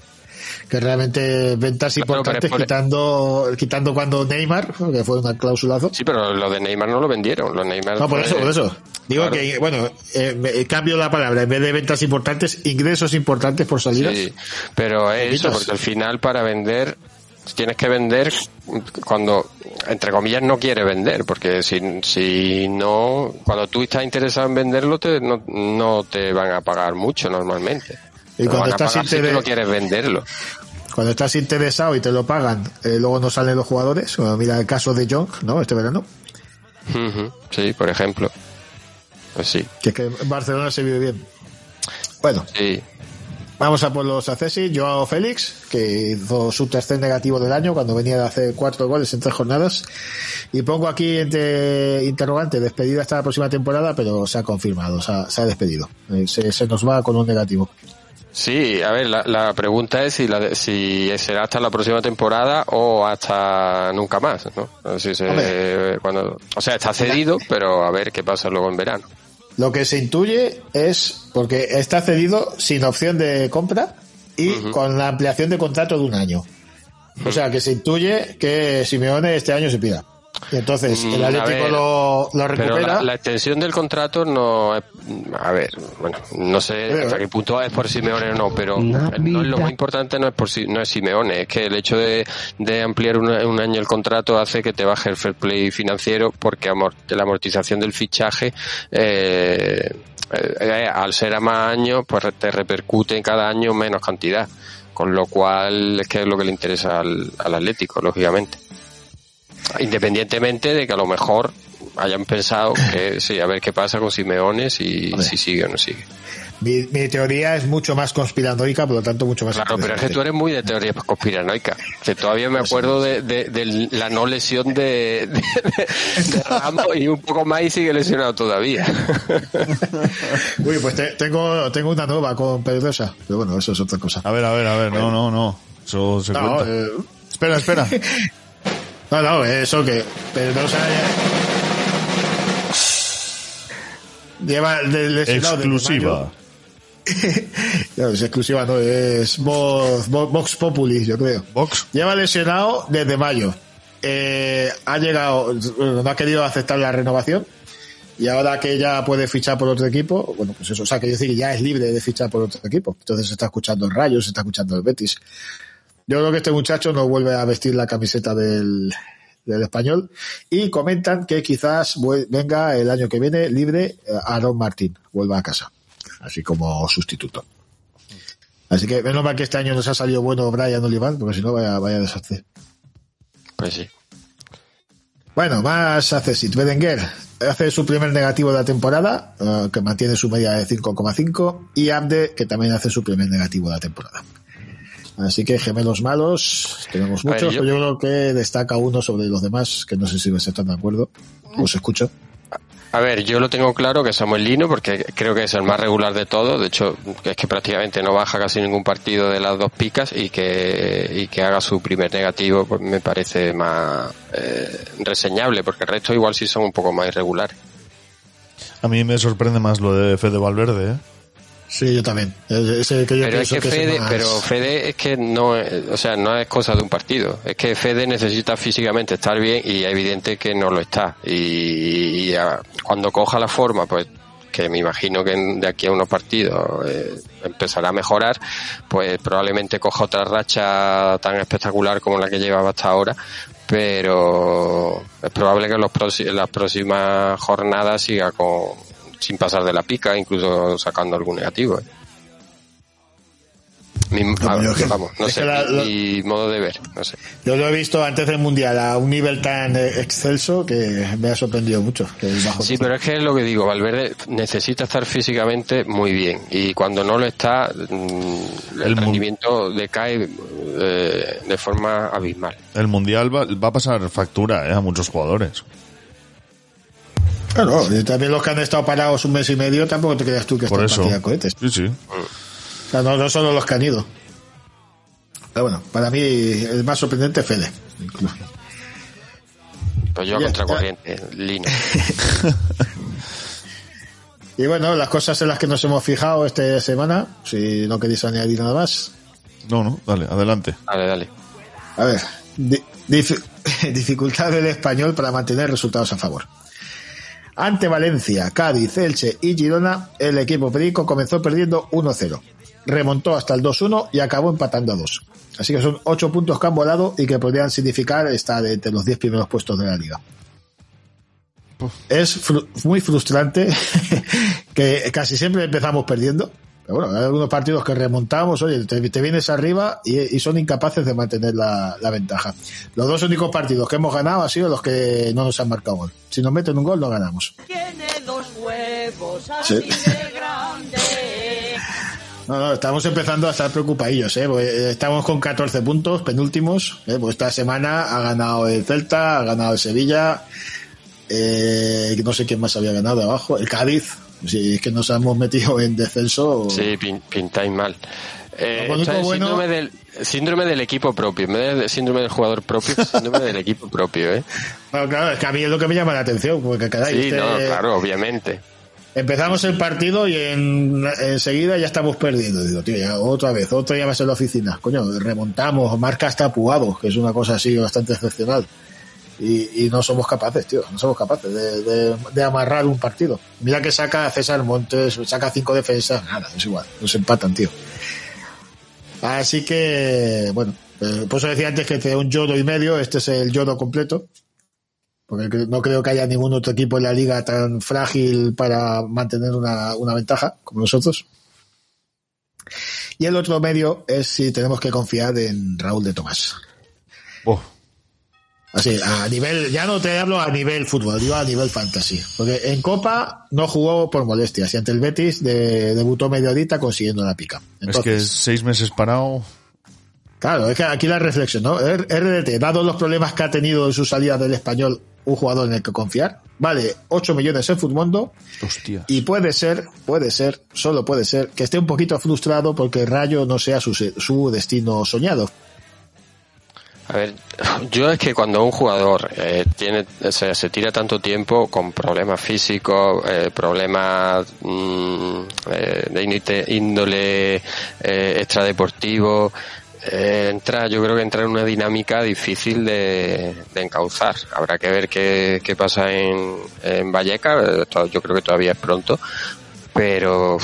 Que realmente ventas Claro, importantes es por- quitando, quitando cuando Neymar, que fue una clausulazo. Sí, pero lo de Neymar no lo vendieron, los Neymar No, por eso, por eso. Digo Claro. que, bueno, eh, me- cambio la palabra, en vez de ventas importantes, ingresos importantes por salidas. Sí, pero es eso, porque al final para vender tienes que vender cuando, entre comillas, no quieres vender, porque si, si no, cuando tú estás interesado en venderlo, te, no, no te van a pagar mucho normalmente. Y Te cuando estás si interes- no quieres venderlo. Cuando estás interesado y te lo pagan, eh, luego no salen los jugadores. Bueno, mira el caso de Young, ¿no? Este verano. Ujú, Sí, por ejemplo. Pues sí, Que es que en Barcelona se vive bien. Bueno, sí. Vamos a por los accesis. Joao Félix, que hizo su tercer negativo del año cuando venía de hacer cuatro goles en tres jornadas. Y pongo aquí entre interrogante, despedida hasta la próxima temporada, pero se ha confirmado, se ha, se ha despedido. Eh, Se, se nos va con un negativo. Sí, a ver, la, la pregunta es si, la si será hasta la próxima temporada o hasta nunca más, ¿no? Si se- cuando, o sea, está cedido, pero a ver qué pasa luego en verano. Lo que se intuye es, porque está cedido sin opción de compra, y con la ampliación de contrato de un año. O sea que se intuye que Simeone este año se pida. Y entonces el Mm, Atlético ver, lo, lo Pero recupera. la, la extensión del contrato no es, a ver, bueno, no sé hasta qué punto es por Simeone o no, pero no, lo más importante no es por Si- no es Simeone, es que el hecho de, de ampliar un, un año el contrato hace que te baje el fair play financiero porque amor- la amortización del fichaje eh, eh, al ser a más años pues te repercute en cada año menos cantidad, con lo cual es que es lo que le interesa al, al Atlético, lógicamente. Independientemente de que a lo mejor hayan pensado que sí, a ver qué pasa con Simeone, si, si sigue o no sigue. Mi, mi teoría es mucho más conspiranoica, por lo tanto mucho más Claro, pero es que tú eres muy de teoría conspiranoica. Que todavía me acuerdo de, de- de la no lesión de, de, de Ramos y un poco más y sigue lesionado todavía. Uy, pues te- tengo, tengo una nueva con Pedrosa. Pero bueno, eso es otra cosa. A ver, a ver, a ver, no, no, no. Eso se No, cuenta. eh, Espera, espera. No, no, eso que Pedrosa lleva de lesionado desde Exclusiva. No, es exclusiva, no, es Vox, Vox Vox Populi, yo creo. Vox. Lleva lesionado desde mayo. Eh, ha llegado, no ha querido aceptar la renovación. Y ahora que ya puede fichar por otro equipo, bueno, pues eso, o sea, que decir que ya es libre de fichar por otro equipo. Entonces se está escuchando el Rayo, se está escuchando el Betis. Yo creo que este muchacho no vuelve a vestir la camiseta del, del español. Y comentan que quizás venga el año que viene libre eh, Aaron Martín, vuelva a casa. Así como sustituto. Así que menos mal que este año nos ha salido bueno Brian Olivan, porque si no vaya, vaya desastre. Pues sí. Bueno, más hace Sid Berenguer. Hace su primer negativo de la temporada, eh, que mantiene su media de 5,5, y Abde, que también hace su primer negativo de la temporada. Así que gemelos malos, tenemos ver, muchos, yo- pero yo creo que destaca uno sobre los demás, que no sé si me están de acuerdo. Os escucho. A ver, yo lo tengo claro que Samuel Lino, porque creo que es el más regular de todos. De hecho, es que prácticamente no baja casi ningún partido de las dos picas y que, y que haga su primer negativo, pues me parece más eh, reseñable, porque el resto igual sí son un poco más irregulares. A mí me sorprende más lo de Fede Valverde, ¿eh? Sí, yo también. Ese que yo Pero es que Fede, más- pero Fede es que no, o sea, no es cosa de un partido. Es que Fede necesita físicamente estar bien y es evidente que no lo está. Y, y a- cuando coja la forma, pues que me imagino que de aquí a unos partidos eh, empezará a mejorar, pues probablemente coja otra racha tan espectacular como la que llevaba hasta ahora. Pero es probable que en, los proxi- en las próximas jornadas siga con, sin pasar de la pica, incluso sacando algún negativo. ¿eh? Mi- No, yo que- vamos, no es sé, que la- mi, la- mi modo de ver, no sé. Yo lo he visto antes del Mundial a un nivel tan eh, excelso que me ha sorprendido mucho. que el bajo Sí, pero es que es lo que digo, Valverde necesita estar físicamente muy bien y cuando no lo está, mm, el, rendimiento decae eh, de forma abismal. El Mundial va, va a pasar factura ¿eh? a muchos jugadores. Claro, y también los que han estado parados un mes y medio tampoco te creas tú que Por están eso. cohetes. Sí, sí. O sea, no, no solo los que han ido. Pero bueno, para mí el más sorprendente es Fede. incluso. Pues yo a contracorriente, Lino. Y bueno, las cosas en las que nos hemos fijado esta semana, si no queréis añadir nada más. No, no, dale, adelante. Dale, dale. A ver, di- dif- dificultad del español para mantener resultados a favor. Ante Valencia, Cádiz, Elche y Girona, el equipo perico comenzó perdiendo 1-0. Remontó hasta el 2-1 y acabó empatando a 2. Así que son 8 puntos que han volado y que podrían significar estar entre los 10 primeros puestos de la liga. Es fru- muy frustrante que casi siempre empezamos perdiendo. Pero bueno, hay algunos partidos que remontamos, oye, te, te vienes arriba y, y son incapaces de mantener la, la ventaja. Los dos únicos partidos que hemos ganado han sido los que no nos han marcado gol. Si nos meten un gol, no ganamos. Tiene dos huevos Sí. así de grandes. No, no, estamos empezando a estar preocupadillos, ¿eh? Porque, eh, Estamos con 14 puntos, penúltimos. ¿eh? Pues esta semana ha ganado el Celta, ha ganado el Sevilla. Eh, no sé quién más había ganado de abajo. El Cádiz. Si es que nos hemos metido en descenso. Sí, pin- pintáis mal. Eh, bueno- síndrome, del, síndrome del equipo propio, en vez de síndrome del jugador propio, síndrome del equipo propio, ¿eh? Bueno, claro, es que a mí es lo que me llama la atención, porque caray, Sí, este- no, claro, obviamente. Empezamos el partido y en, enseguida ya estamos perdiendo. Digo, tío, ya otra vez, otra ya va a ser la oficina. Coño, remontamos, marca hasta Puado, que es una cosa así bastante excepcional. Y, y no somos capaces, tío, no somos capaces de, de- de amarrar un partido. Mira que saca César Montes, saca cinco defensas, nada, es igual, nos empatan, tío. Así que, bueno, eh, por eso decía antes que te un yodo y medio, este es el yodo completo. Porque no creo que haya ningún otro equipo en la liga tan frágil para mantener una, una ventaja como nosotros. Y el otro medio es si tenemos que confiar en Raúl de Tomás. Así, a nivel, ya no te hablo a nivel fútbol, digo a nivel fantasy. Porque en Copa no jugó por molestias y ante el Betis de- debutó media horita consiguiendo la pica. es que seis meses parado. Claro, es que aquí la reflexión, ¿no? RDT, dado los problemas que ha tenido en su salida del español, un jugador en el que confiar, vale 8 millones en Futmundo Hostia. y puede ser, puede ser, solo puede ser, que esté un poquito frustrado porque Rayo no sea su, su destino soñado. A ver, yo es que cuando un jugador eh, tiene se, se tira tanto tiempo con problemas físicos, eh, problemas mm, eh, de índole- eh, extradeportivo, eh, entra, yo creo que entra en una dinámica difícil de, de encauzar. Habrá que ver qué, qué pasa en, en Valleca, to- yo creo que todavía es pronto, pero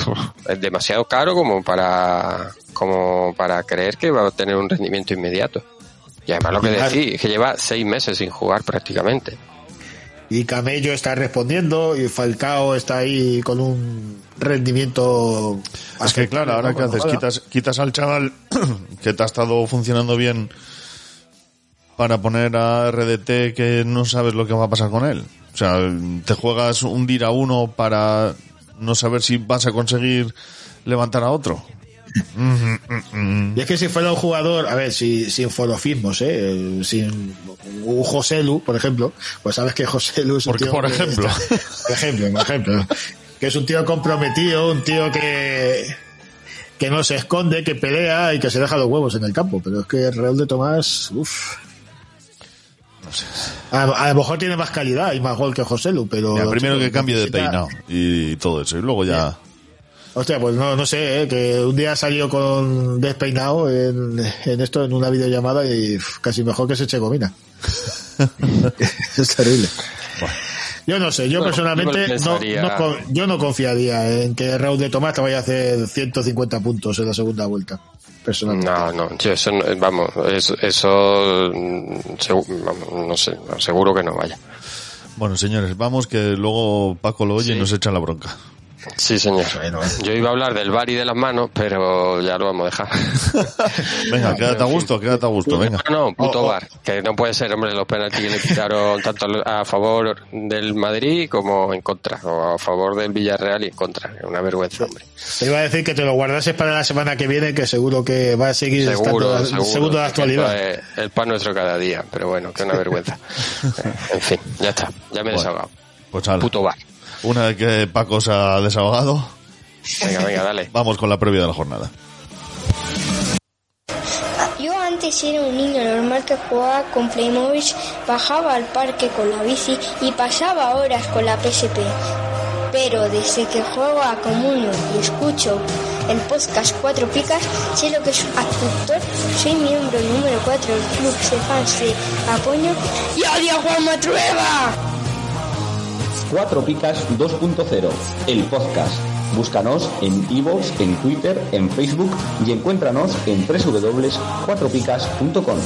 es demasiado caro como para como para creer que va a tener un rendimiento inmediato. Y además lo que decís, es que lleva seis meses sin jugar prácticamente. Y Camello está respondiendo y Falcao está ahí con un rendimiento... Es que claro, ahora que haces, quitas, quitas al chaval que te ha estado funcionando bien para poner a RDT que no sabes lo que va a pasar con él. O sea, te juegas un dir a uno para no saber si vas a conseguir levantar a otro. Y es que si fuera un jugador, a ver, si, sin forofismos, ¿eh? sin un José Lu, por ejemplo, pues sabes que José Lu es un Porque, tío por que ejemplo. por ejemplo, por ejemplo, que es un tío comprometido, un tío que que no se esconde, que pelea y que se deja los huevos en el campo, pero es que Raúl de Tomás, uff. A, a lo mejor tiene más calidad y más gol que José Lu, pero... Primero que cambie de peinado y todo eso. Y luego ya... Hostia, pues no, no sé, ¿eh? que un día salió con despeinado en, en esto, en una videollamada y uf, casi mejor que se eche gomina. es terrible. Yo no sé, yo Bueno, personalmente no, no yo no confiaría en que Raúl de Tomás te vaya a hacer 150 puntos en la segunda vuelta. Personalmente. No, no, yo eso, no- vamos, eso, eso mm, segu- vamos, no sé, seguro que no vaya. Bueno, señores, vamos que luego Paco lo oye y Sí. nos echa la bronca. Sí, señor. Yo iba a hablar del bar y de las manos, pero ya lo vamos a dejar. Venga, quédate a gusto, quédate a gusto, venga. No, no, puto Oh, oh. bar. Que no puede ser, hombre, los penaltis que le quitaron tanto a favor del Madrid como en contra. O a favor del Villarreal y en contra. Es una vergüenza, hombre. Te iba a decir que te lo guardases para la semana que viene, que seguro que va a seguir Seguro, estando seguro. segundo de actualidad. es el pan nuestro cada día. Pero bueno, que una vergüenza. Eh, en fin, ya está. Ya me he Bueno. desahogado. Pues. Puto bar. Una vez que Paco se ha desahogado, Venga, venga, dale. vamos con la previa de la jornada. Yo antes era un niño normal que jugaba con Playmobil, bajaba al parque con la bici y pasaba horas con la PSP. Pero desde que juego a Comunio y escucho el podcast Cuatro Picas, sé lo que es actor, soy miembro número 4 del club de fans de Apoño y odio a Juan Matrueva. Cuatro Picas 2.0, el podcast. Búscanos en iVoox, en Twitter, en Facebook y encuéntranos en www.cuatropicas.com.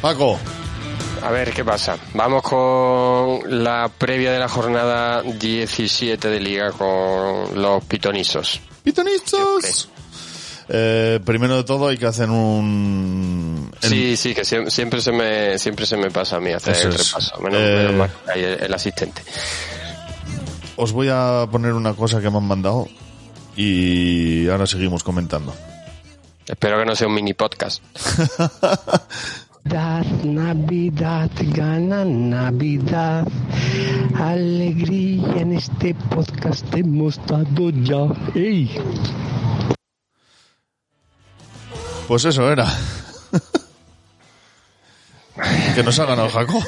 Paco, A ver, ¿qué pasa? Vamos con la previa de la jornada 17 de liga con los pitonizos. ¡Pitonizos! Eh, primero de todo hay que hacer un... el- Sí, sí, que siem- siempre se me siempre se me pasa a mí hacer Eso el repaso. Menos, Eh, menos mal, el, el asistente. Os voy a poner una cosa que me han mandado y ahora seguimos comentando. Espero que no sea un mini podcast. Navidad, Navidad, gana Navidad. Alegría en este podcast hemos dado ya. ¡Ey! Pues eso era. que nos ha ganado Jacob.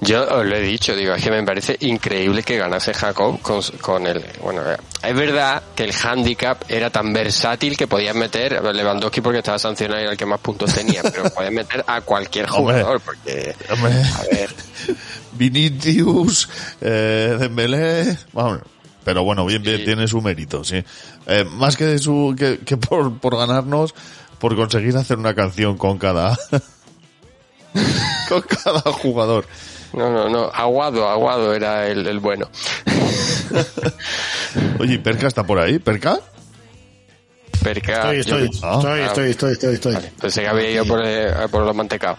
Yo os lo he dicho, digo, es que me parece increíble que ganase Jacob con, con el... Bueno, eh, es verdad que el handicap era tan versátil que podías meter a Lewandowski porque estaba sancionado y era el que más puntos tenía, pero podías meter a cualquier jugador porque... A ver, Vinicius, eh, Dembélé, vamos, pero bueno, bien, bien, tiene su mérito, sí. Eh, más que su, que, que por, por ganarnos, por conseguir hacer una canción con cada, con cada jugador. No, no, no, Aguado, Aguado era el, el bueno. Oye, ¿y Perca está por ahí? ¿Perca? Perca, Estoy, estoy, yo- estoy, Ah, estoy, estoy, estoy, estoy. Pensé que había ido por, eh, por los mantecados.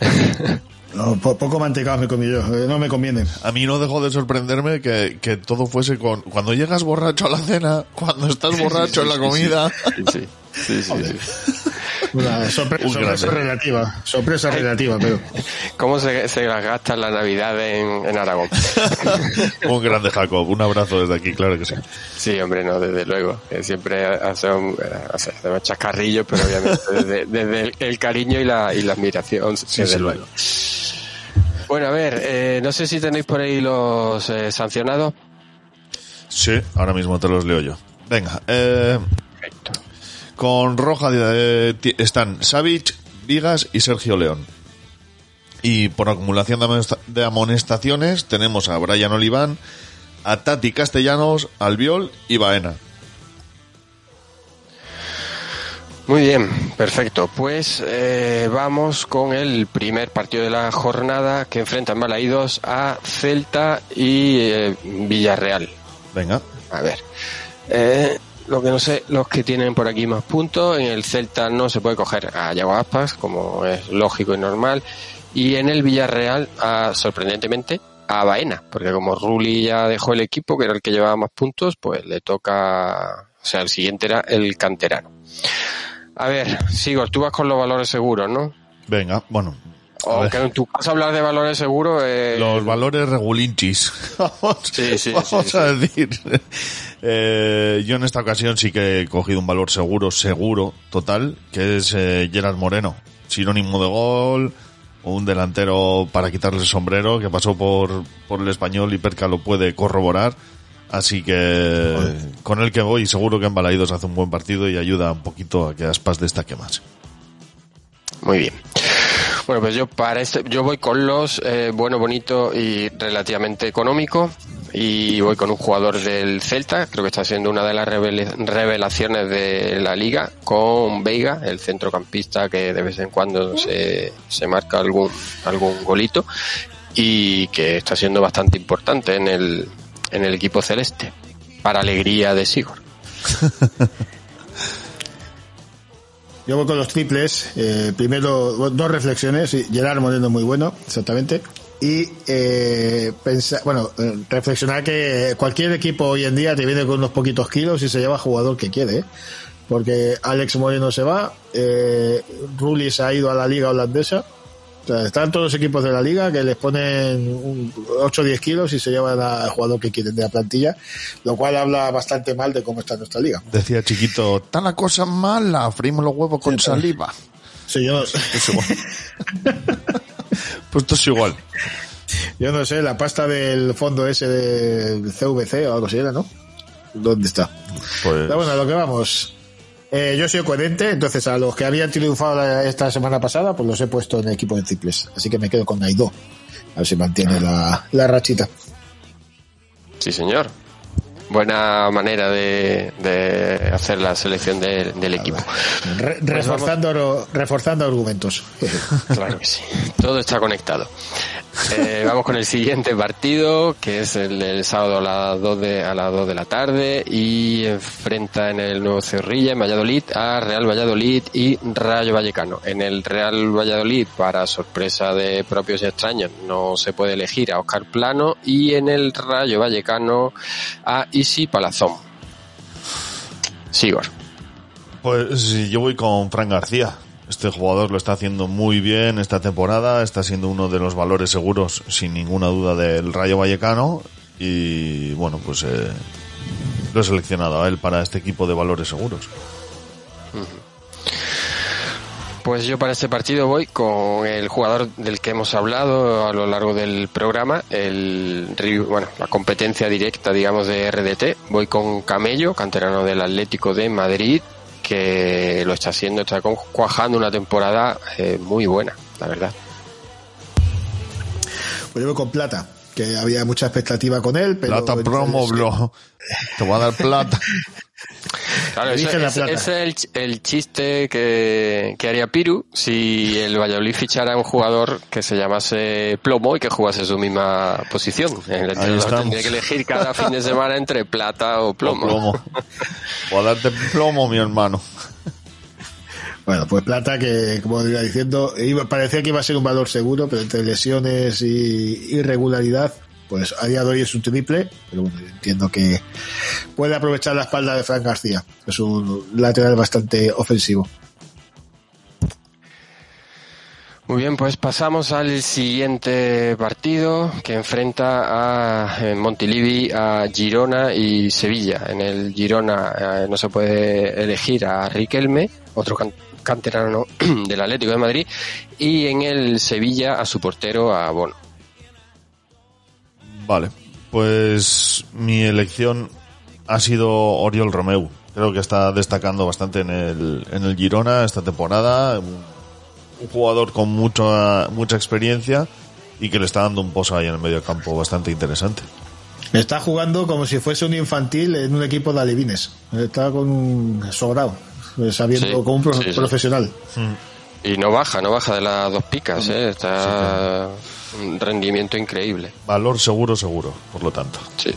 No, po- poco mantecado me comí yo, eh, no me conviene. A mí no dejó de sorprenderme que, que todo fuese con... Cuando llegas borracho a la cena, cuando estás borracho en la comida... Sí, sí, sí. sí. Una sorpre- Un sorpresa relativa, sorpresa relativa, pero ¿Cómo se, se las gasta la Navidad en, en Aragón? Un grande Jacob, un abrazo desde aquí, claro que sí. Sí, hombre, no, desde luego. Siempre hace un, hace un chascarrillo, pero obviamente desde, desde el, el cariño y la, y la admiración, desde sí. luego. Bueno, a ver, eh, no sé si tenéis por ahí los eh, sancionados. Sí, ahora mismo te los leo yo. Venga, eh, con roja eh, están Savic, Vigas y Sergio León. Y por acumulación de amonesta- de amonestaciones tenemos a Brian Oliván, a Tati Castellanos, Albiol y Baena. Muy bien, perfecto. Pues eh, vamos con el primer partido de la jornada que enfrenta en Balaídos a Celta y eh, Villarreal. Venga. A ver. Eh, lo que no sé, los que tienen por aquí más puntos, en el Celta no se puede coger a Yago Aspas, como es lógico y normal, y en el Villarreal, a, sorprendentemente, a Baena, porque como Rulli ya dejó el equipo, que era el que llevaba más puntos, pues le toca, o sea, el siguiente era el canterano. A ver, Sigor, tú vas con los valores seguros, ¿no? Venga, bueno. A O ver. que en tu caso hablar de valores seguros, eh, Los valores regulinchis. vamos Sí, sí, vamos sí, a decir. Eh, yo en esta ocasión sí que he cogido un valor seguro, seguro, total, que es eh, Gerard Moreno. Sinónimo de gol, un delantero para quitarle el sombrero que pasó por, por el español y Perca lo puede corroborar. Así que con el que voy, seguro que en Balaídos hace un buen partido y ayuda un poquito a que Aspas destaque más. Muy bien. Bueno, pues yo para este, yo voy con los eh, bueno, bonito y relativamente económico y voy con un jugador del Celta, creo que está siendo una de las revelaciones de la liga, con Veiga, el centrocampista que de vez en cuando se, se marca algún, algún golito y que está siendo bastante importante en el, en el equipo celeste, para alegría de Sigor. yo voy con los triples. Eh, primero, dos reflexiones. Gerard Moreno muy bueno, exactamente. Y eh, pensar, bueno, eh, reflexionar que cualquier equipo hoy en día te viene con unos poquitos kilos y se lleva jugador que quiere, ¿eh? porque Alex Moreno se va, eh, Rulli se ha ido a la liga holandesa. Están todos los equipos de la liga que les ponen un 8 o 10 kilos y se llevan al jugador que quieren de la plantilla, lo cual habla bastante mal de cómo está nuestra liga. Decía chiquito, está la cosa mala, freímos los huevos con saliva. Sí, yo, Es igual. pues esto es igual. yo no sé, la pasta del fondo ese del CVC o algo así era, ¿no? ¿Dónde está? Pues, Pero bueno, a lo que vamos. Eh, yo soy coherente, entonces a los que habían triunfado esta semana pasada, pues los he puesto en equipo de triples. Así que me quedo con Naidó. A ver si mantiene la, la rachita. Sí, señor. Buena manera de, de hacer la selección de- del equipo. Re- Pues reforzando, reforzando argumentos. Claro que sí. Todo está conectado. Eh, vamos con el siguiente partido, que es el sábado a las 2 de, a las 2 de la tarde y enfrenta en el Nuevo Cerrilla, en Valladolid, a Real Valladolid y Rayo Vallecano. En el Real Valladolid, para sorpresa de propios y extraños, no se puede elegir a Oscar Plano y en el Rayo Vallecano a Isi Palazón. Sigor. Pues yo voy con Fran García. Este jugador lo está haciendo muy bien esta temporada, está siendo uno de los valores seguros, sin ninguna duda, del Rayo Vallecano. Y bueno, pues eh, lo he seleccionado a él para este equipo de valores seguros. Pues yo para este partido voy con el jugador del que hemos hablado a lo largo del programa, el bueno, la competencia directa, digamos, de RDT. Voy con Camello, canterano del Atlético de Madrid, que lo está haciendo, está cuajando una temporada eh, muy buena, la verdad. Pues yo voy con Plata, que había mucha expectativa con él, pero... Plata promo, bro. Te voy a dar plata. Claro, eso- Elige la ese, plata. ese es el, ch- el chiste que, que haría Piru si el Valladolid fichara a un jugador que se llamase Plomo y que jugase su misma posición. El entrenador estamos. tendría que elegir cada fin de semana entre plata o plomo. Plomo. Voy a darte plomo, mi hermano. Bueno, pues Plata, que como iba diciendo, iba, parecía que iba a ser un valor seguro, pero entre lesiones y irregularidad, pues a día de hoy es un triple, pero bueno, entiendo que puede aprovechar la espalda de Fran García, es un lateral bastante ofensivo. Muy bien, pues pasamos al siguiente partido que enfrenta a eh, Montilivi, a Girona y Sevilla. En el Girona eh, no se puede elegir a Riquelme, otro can- canterano del Atlético de Madrid, y en el Sevilla a su portero, a Bono. Vale, pues mi elección ha sido Oriol Romeu. Creo que está destacando bastante en el, en el Girona esta temporada. Un, un jugador con mucha, mucha experiencia y que le está dando un pozo ahí en el medio campo bastante interesante. Está jugando como si fuese un infantil en un equipo de alevines. Está con un sobrado, eh, sabiendo Sí, como un pro- sí, sí. profesional. Y no baja, no baja de las dos picas, ¿eh? está un rendimiento increíble. Valor seguro, seguro, por lo tanto. Sí.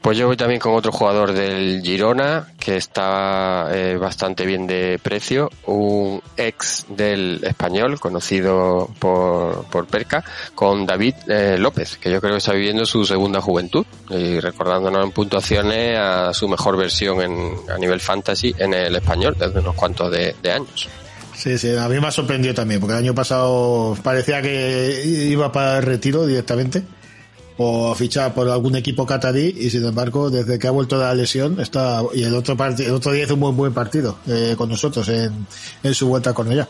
Pues yo voy también con otro jugador del Girona que está eh, bastante bien de precio, un ex del español conocido por, por Perca, con David eh, López, que yo creo que está viviendo su segunda juventud y recordándonos en puntuaciones a su mejor versión en, a nivel fantasy en el español desde unos cuantos de, de años. Sí, sí, a mí me ha sorprendido también, porque el año pasado parecía que iba para el retiro directamente o fichar por algún equipo catarí y sin embargo desde que ha vuelto de la lesión está y el otro el otro día hizo un buen buen partido eh, con nosotros en, en su vuelta a Cornellá.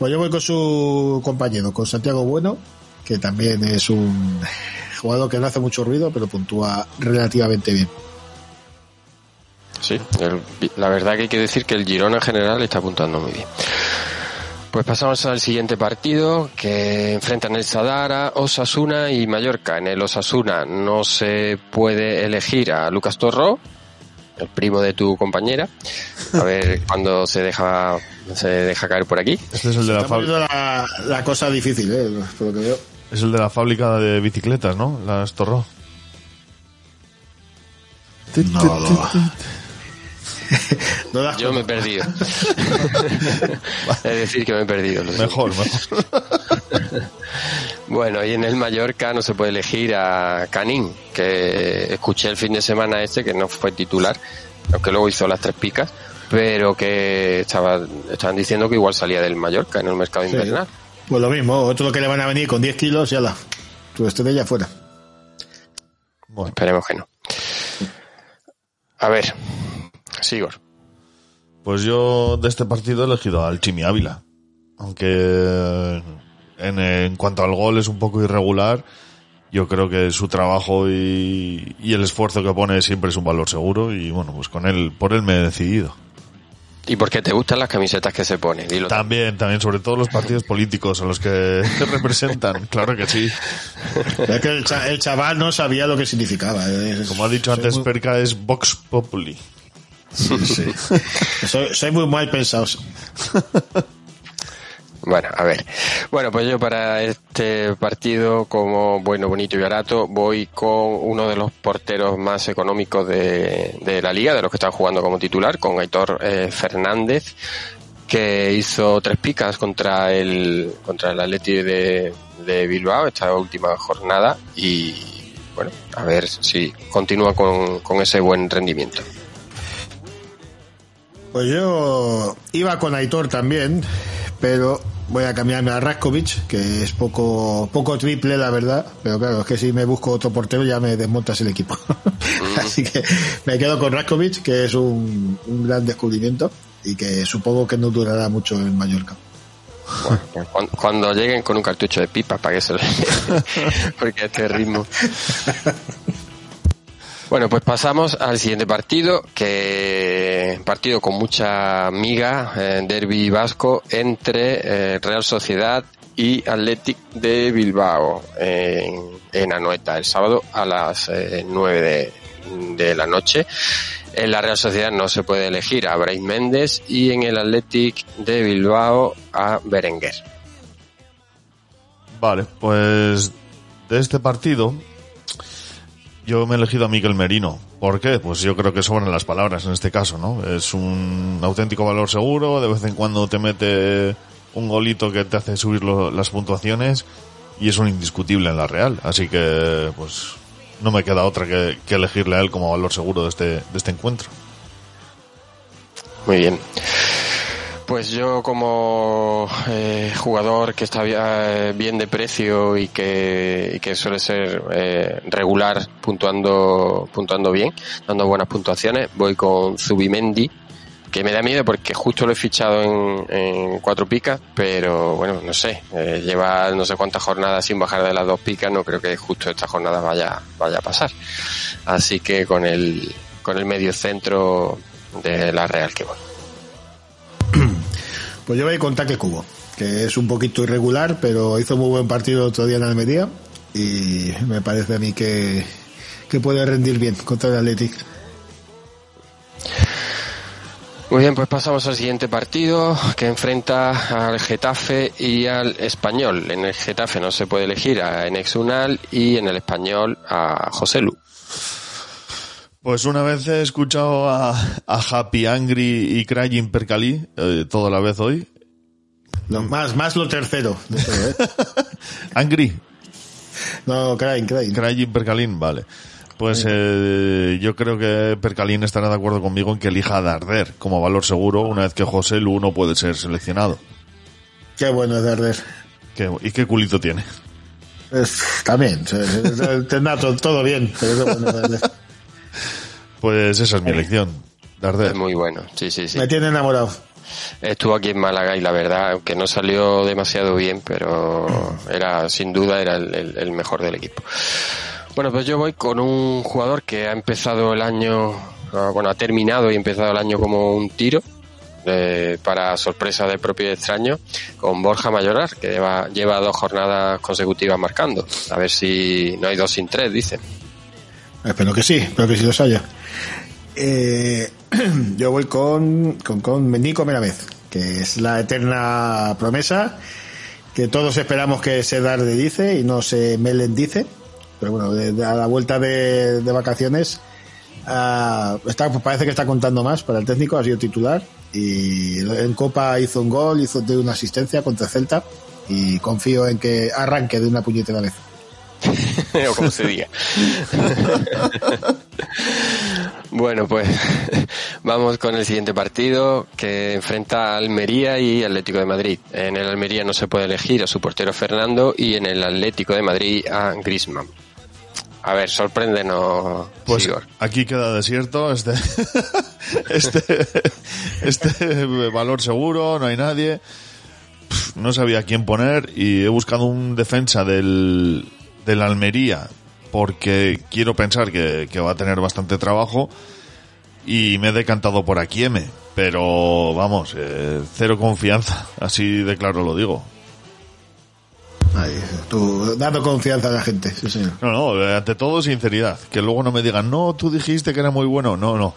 Pues yo voy con su compañero, con Santiago Bueno, que también es un jugador que no hace mucho ruido pero puntúa relativamente bien. Sí, el- la verdad que hay que decir que el Girona en general está apuntando muy bien. Pues pasamos al siguiente partido que enfrentan el Sadara, Osasuna y Mallorca. En el Osasuna no se puede elegir a Lucas Torro, el primo de tu compañera. A ver cuándo se deja se deja caer por aquí. Este es el de la, fábrica la, la cosa difícil, eh, por lo que veo. es el de la fábrica de bicicletas, ¿no? Las Torró. No, no. No das Yo me he perdido. es decir, que me he perdido. Mejor, mejor. Bueno, y en el Mallorca no se puede elegir a Canín, que escuché el fin de semana este, que no fue titular, aunque luego hizo las tres picas, pero que estaba, estaban diciendo que igual salía del Mallorca en el mercado Sí. invernal. Pues lo mismo, otro que le van a venir con 10 kilos y ala, tu estrella fuera. Bueno, Esperemos que no. A ver, Pues yo de este partido he elegido al Chimi Ávila. Aunque en, en cuanto al gol es un poco irregular, yo creo que su trabajo y, y el esfuerzo que pone siempre es un valor seguro y bueno, pues con él, por él me he decidido. ¿Y por qué te gustan las camisetas que se pone? Dilo. También, también, sobre todo los partidos políticos a los que te representan, claro que sí. Es que el, cha- el chaval no sabía lo que significaba. es- Como ha dicho antes muy- Perca, es Vox Populi. Sí, sí. soy, soy muy mal pensado. Bueno, a ver. Bueno, pues yo para este partido, como bueno, bonito y barato, voy con uno de los porteros más económicos de, de la liga, de los que están jugando como titular, con Aitor eh, Fernández, que hizo tres picas contra el contra el Atleti de, de Bilbao esta última jornada y bueno, a ver si continúa con, con ese buen rendimiento. Pues yo iba con Aitor también, pero voy a cambiarme a Raskovic, que es poco poco triple, la verdad. Pero claro, es que si me busco otro portero ya me desmontas el equipo. Así que me quedo con Raskovic, que es un, un gran descubrimiento y que supongo que no durará mucho en Mallorca. Bueno, cuando, cuando lleguen con un cartucho de pipa para que se lo porque este ritmo. Bueno, pues pasamos al siguiente partido, que partido con mucha miga, eh, derby vasco entre eh, Real Sociedad y Athletic de Bilbao en, Anoeta, el sábado a las eh, 9 de, de la noche. En la Real Sociedad no se puede elegir a Brais Méndez y en el Athletic de Bilbao a Berenguer. Vale, pues de este partido yo me he elegido a Miguel Merino. ¿Por qué? Pues yo creo que sobran las palabras en este caso, ¿no? Es un auténtico valor seguro, de vez en cuando te mete un golito que te hace subir lo- las puntuaciones y es un indiscutible en la Real. Así que, pues, no me queda otra que, que elegirle a él como valor seguro de este, de este encuentro. Muy bien. Pues yo como eh, jugador que está eh, bien de precio y que, y que suele ser eh, regular puntuando, puntuando bien, dando buenas puntuaciones, voy con Zubimendi, que me da miedo porque justo lo he fichado en, cuatro picas, pero bueno, no sé, lleva no sé cuántas jornadas sin bajar de las dos picas, no creo que justo esta jornada vaya, vaya a pasar. Así que con el, con el medio centro de la Real que voy. Pues yo voy con Taque Cubo, que es un poquito irregular, pero hizo muy buen partido el otro día en Almería y me parece a mí que, que puede rendir bien contra el Athletic. Muy bien, pues pasamos al siguiente partido que enfrenta al Getafe y al Español. En el Getafe no se puede elegir a Enex Unal y en el Español a José Lu. Pues una vez he escuchado a, a Happy Angry y Crying Percali, eh, toda la vez hoy. Lo, más, más lo tercero. ¿eh? Angry. No, Crying, Crying. Crying Percalín, vale. Pues eh, yo creo que Percalín estará de acuerdo conmigo en que elija a Darder como valor seguro una vez que José Lu no puede ser seleccionado. Qué bueno es Darder. ¿Qué- ¿Y qué culito tiene? Es- también, tendrá to- todo bien, pero qué bueno es Darder. Pues esa es mi elección. Darder. Es muy bueno, sí, sí, sí. Me tiene enamorado. Estuvo aquí en Málaga y la verdad, aunque no salió demasiado bien, pero era, sin duda, era el, el- el mejor del equipo. Bueno, pues yo voy con un jugador que ha empezado el año, ah, bueno, ha terminado y empezado el año como un tiro, eh, para sorpresa de propio y extraño, con Borja Mayorar, que lleva, lleva dos jornadas consecutivas marcando. A ver si no hay dos sin tres, dicen. Espero que sí, espero que sí los haya. Eh, yo voy con, con, con Nico Meravez, que es la eterna promesa que todos esperamos que se Darde dice y no se Melen dice. Pero bueno, de- a la vuelta de, de vacaciones pues parece que está contando más para el técnico, ha sido titular y en Copa hizo un gol, hizo de una asistencia contra Celta y confío en que arranque de una puñetera vez. o como se diga. bueno, pues vamos con el siguiente partido que enfrenta a Almería y Atlético de Madrid. En el Almería no se puede elegir a su portero Fernando y en el Atlético de Madrid a Grisman. A ver, sorpréndenos, Pues Sigor. aquí queda desierto este, este, este valor seguro, no hay nadie. No sabía quién poner y he buscado un defensa del, del Almería porque quiero pensar que, que va a tener bastante trabajo y me he decantado por Akieme, pero vamos, eh, cero confianza, así de claro lo digo. Ahí, tú, dando confianza a la gente, sí señor. No, no, eh, ante todo sinceridad. Que luego no me digan, no, tú dijiste que era muy bueno. No, no.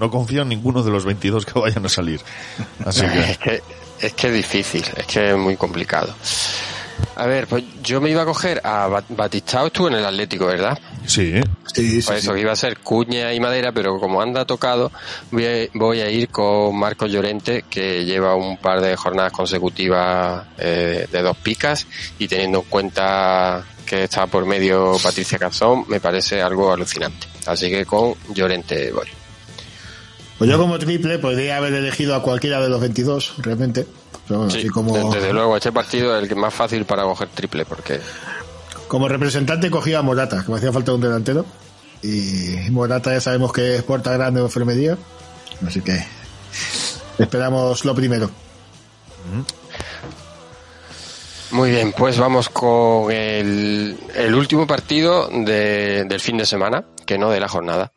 No confío en ninguno de los 22 que vayan a salir. Así Es que, que, es que es difícil, es que es muy complicado. A ver, pues yo me iba a coger a Bat- Batistao, estuvo en el Atlético, ¿verdad? sí. Sí, Por eso que iba a ser Cuña y Madera, pero como anda tocado, voy a, voy a ir con Marcos Llorente, que lleva un par de jornadas consecutivas eh, de dos picas, y teniendo en cuenta que está por medio Patricia Cazón, me parece algo alucinante. Así que con Llorente voy. Pues yo como triple podría haber elegido a cualquiera de los 22, realmente. Pero bueno, Sí, así como, desde luego, este partido es el que más fácil para coger triple, porque como representante cogía a Morata, que me hacía falta un delantero. Y Morata ya sabemos que es puerta grande o enfermería. Así que esperamos lo primero. Muy bien, pues vamos con el, el último partido de- del fin de semana, que no de la jornada,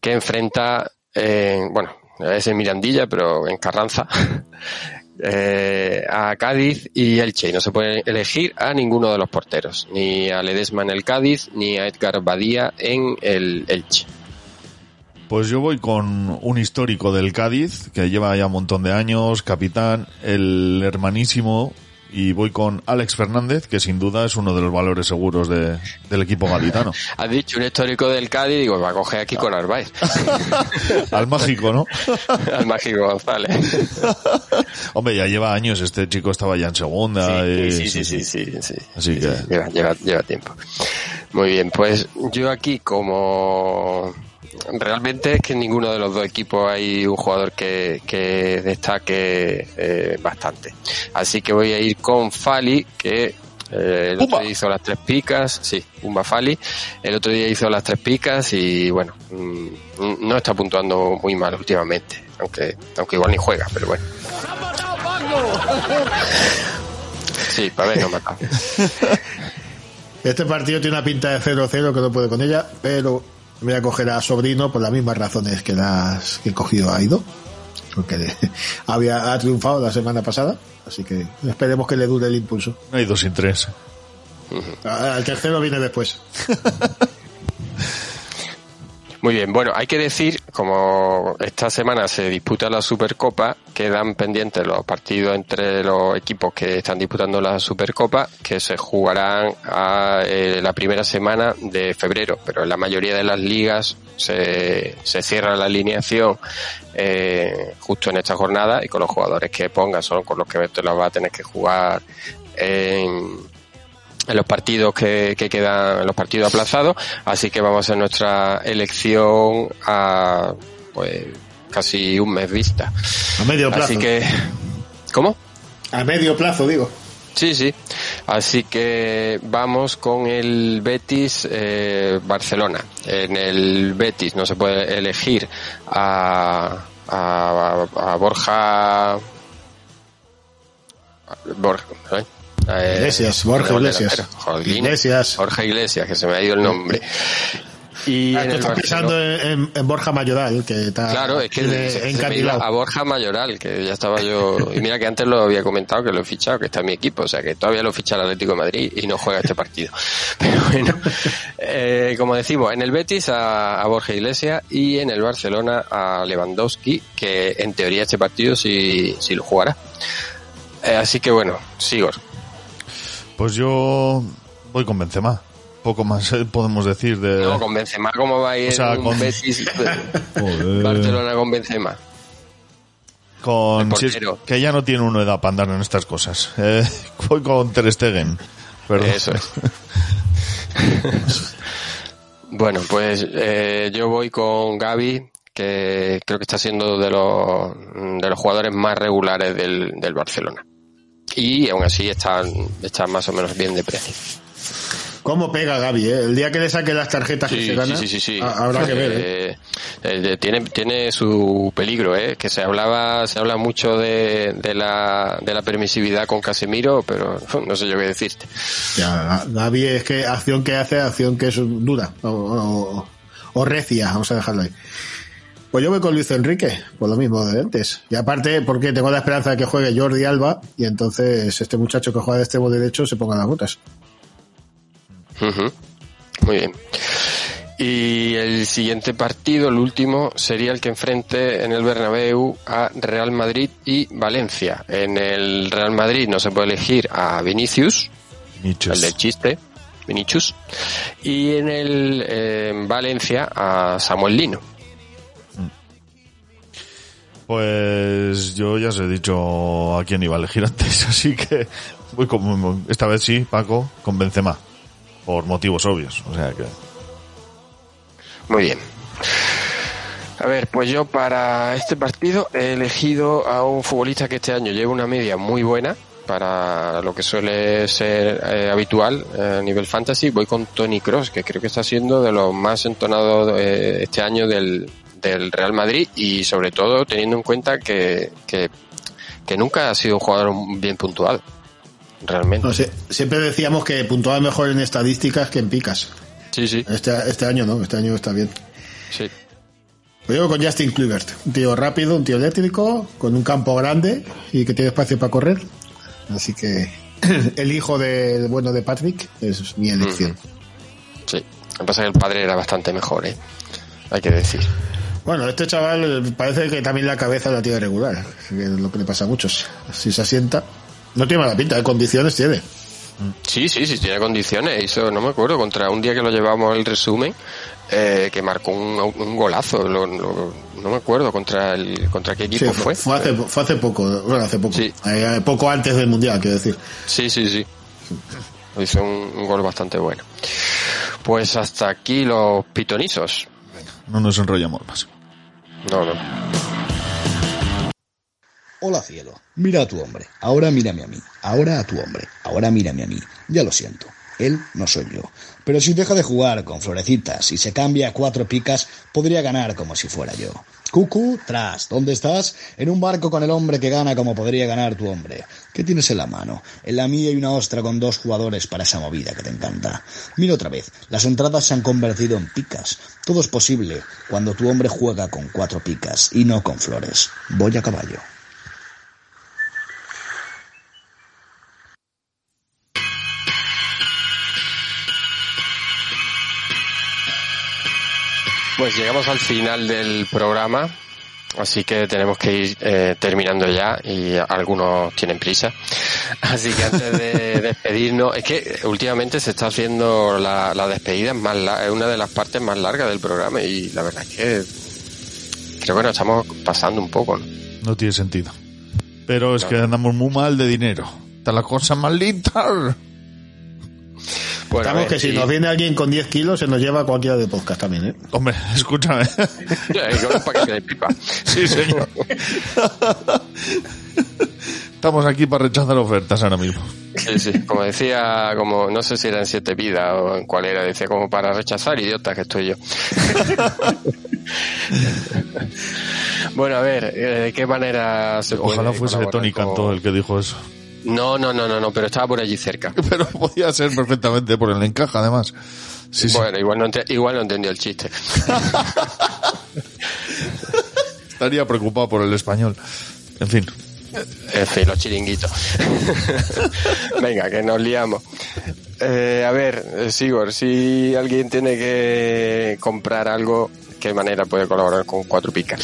que enfrenta, eh, bueno, es en Mirandilla, pero en Carranza, eh, a Cádiz y Elche. Y no se puede elegir a ninguno de los porteros, ni a Ledesma en el Cádiz, ni a Edgar Badía en el Elche. Pues yo voy con un histórico del Cádiz, que lleva ya un montón de años, capitán, el hermanísimo, y voy con Alex Fernández, que sin duda es uno de los valores seguros de- del equipo gaditano. Has dicho un histórico del Cádiz, digo, va a coger aquí con Arbaez. Al mágico, ¿no? Al mágico González. Hombre, ya lleva años, este chico estaba ya en segunda. Sí, sí, sí, sí, sí, sí. Así que... Lleva, lleva, lleva tiempo. Muy bien, pues yo aquí como realmente es que en ninguno de los dos equipos hay un jugador que, que destaque eh, bastante. Así que voy a ir con Fali, que eh, el otro día hizo las tres picas, sí, un Fali. El otro día hizo las tres picas y bueno, mm, no está puntuando muy mal últimamente, aunque, aunque igual ni juega, pero bueno. Sí, para ver, no mata. Este partido tiene una pinta de 0-0 que no puede con ella, pero voy a coger a Sobrino por las mismas razones que las que he cogido a Ido, porque había ha triunfado la semana pasada, así que esperemos que le dure el impulso. No hay dos sin tres. Ah, El tercero viene después. Muy bien, bueno, hay que decir, como esta semana se disputa la Supercopa, quedan pendientes los partidos entre los equipos que están disputando la Supercopa, que se jugarán a, eh, la primera semana de febrero, pero en la mayoría de las ligas se, se cierra la alineación eh, justo en esta jornada y con los jugadores que pongan son con los que te los va a tener que jugar en, en los partidos que, que quedan, en los partidos aplazados, así que vamos a nuestra elección a pues casi un mes vista. A medio plazo. Así que, ¿cómo? A medio plazo, digo. Sí, sí. Así que vamos con el Betis eh, Barcelona. En el Betis no se puede elegir a, a, a Borja. Borja. ¿eh? Eh, Iglesias, Borja no, Iglesias. Borja Iglesias, que se me ha ido el nombre. Y Ah, en estás pensando en, Borja Mayoral, que está Claro, es que tiene se- se me iba encandilado. a Borja Mayoral, que ya estaba yo. Y mira que antes lo había comentado que lo he fichado, que está en mi equipo, o sea que todavía lo ficha el Atlético de Madrid y no juega este partido. Pero bueno, eh, como decimos, en el Betis a, a Borja Iglesias y en el Barcelona a Lewandowski, que en teoría este partido sí, sí lo jugará. Eh, así que bueno, Sigor. Pues yo voy con Benzema. Poco más eh, podemos decir de... No, con Benzema, ¿cómo va a ir O sea, con- Betis Joder. Barcelona con Benzema? con si es- que ya no tiene uno edad para andar en estas cosas. Eh, voy con Ter Stegen. Perdón. Eso es. Bueno, pues eh, yo voy con Gaby, que creo que está siendo de los, de los jugadores más regulares del, del Barcelona. Y aún así están, están más o menos bien de precio. ¿Cómo pega Gaby? eh? El día que le saque las tarjetas que se gana, sí, sí, sí, sí. ha- habrá que ver. ¿eh? Eh, eh, tiene, tiene su peligro, ¿eh? Que se hablaba, se habla mucho de, de la, de la permisividad con Casemiro, pero no sé yo qué decirte. Ya, Gaby es que acción que hace, acción que es dura o, o- o recia, vamos a dejarlo ahí. Pues yo voy con Luis Enrique, por lo mismo de antes. Y aparte, porque tengo la esperanza de que juegue Jordi Alba y entonces este muchacho que juega de extremo derecho se ponga las botas. Muy bien. Y el siguiente partido, el último, sería el que enfrente en el Bernabéu a Real Madrid y Valencia. En el Real Madrid no se puede elegir a Vinicius, el del chiste, Vinicius, y en el eh, en Valencia a Samuel Lino. Pues yo ya os he dicho a quién iba a elegir antes, así que voy con, esta vez sí, Paco, con Benzema. Por motivos obvios, o sea que... Muy bien. A ver, pues yo para este partido he elegido a un futbolista que este año lleva una media muy buena para lo que suele ser eh, habitual eh, a nivel fantasy. Voy con Tony Cross, que creo que está siendo de los más entonados eh, este año del, del Real Madrid y sobre todo teniendo en cuenta que, que, que nunca ha sido un jugador bien puntuado. Realmente. No siempre decíamos que puntuaba mejor en estadísticas que en picas. Sí, sí. Este, este año no, este año está bien. Sí. Pues yo con Justin Kluivert, un tío rápido, un tío eléctrico, con un campo grande y que tiene espacio para correr. Así que el hijo de bueno de Patrick es mi elección. Sí. Lo que pasa es que el padre era bastante mejor, ¿eh? Hay que decir. Bueno, este chaval parece que también la cabeza la tiene regular, que es lo que le pasa a muchos. Si se asienta, no tiene mala pinta, ¿eh? condiciones tiene. Sí, sí, sí, tiene condiciones. Hizo, no me acuerdo, contra un día que lo llevamos el resumen, eh, que marcó un, un golazo. Lo, lo, no me acuerdo contra el contra qué equipo Sí, fue. Fue hace, fue hace poco, bueno, hace poco. Eh, poco antes del mundial, quiero decir. Sí, sí, sí. Hizo un, un gol bastante bueno. Pues hasta aquí los pitonizos. No nos enrollamos más. No, no. Hola cielo, mira a tu hombre, ahora mírame a mí, ahora a tu hombre, ahora mírame a mí. Ya lo siento, él no soy yo. Pero si deja de jugar con florecitas y se cambia a cuatro picas, podría ganar como si fuera yo. Cucu, tras, ¿dónde estás? En un barco con el hombre que gana como podría ganar tu hombre. ¿Qué tienes en la mano? En la mía hay una ostra con dos jugadores para esa movida que te encanta. Mira otra vez, las entradas se han convertido en picas. Todo es posible cuando tu hombre juega con cuatro picas y no con flores. Voy a caballo. Pues llegamos al final del programa, así que tenemos que ir eh, terminando ya y algunos tienen prisa. Así que antes de despedirnos, es que últimamente se está haciendo la, la despedida, es, más la- es una de las partes más largas del programa y la verdad es que creo que nos estamos pasando un poco. ¿no? No tiene sentido. Pero es que andamos muy mal de dinero. Está la cosa malita. Bueno, Estamos ver, que si y- nos viene alguien con 10 kilos, se nos lleva a cualquiera de podcast también, ¿eh? Hombre, escúchame. Eh, con un paquete de pipa. Sí, señor. Estamos aquí para rechazar ofertas ahora mismo. Sí, sí, como decía, como no sé si era en siete vidas o en cuál era, decía como para rechazar idiota que estoy yo. bueno, a ver, eh, ¿de qué manera se puede Ojalá fuese colaborar Tony con- Cantó el que dijo eso. No, no, no, no, no, pero estaba por allí cerca. Pero podía ser perfectamente por el encaje, además. Sí, sí. bueno, igual no, igual no entendió el chiste. Estaría preocupado por el español. En fin. En fin, los chiringuitos. Venga, que nos liamos. Eh, a ver, eh, Sigor, si alguien tiene que comprar algo, ¿qué manera puede colaborar con Cuatro Picas?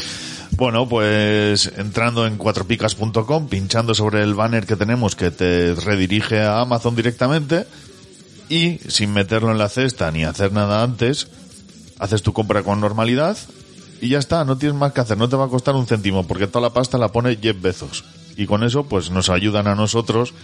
Bueno, pues entrando en cuatropicas.com, pinchando sobre el banner que tenemos que te redirige a Amazon directamente y sin meterlo en la cesta ni hacer nada antes, haces tu compra con normalidad y ya está, no tienes más que hacer, no te va a costar un céntimo porque toda la pasta la pone Jeff Bezos. Y con eso pues nos ayudan a nosotros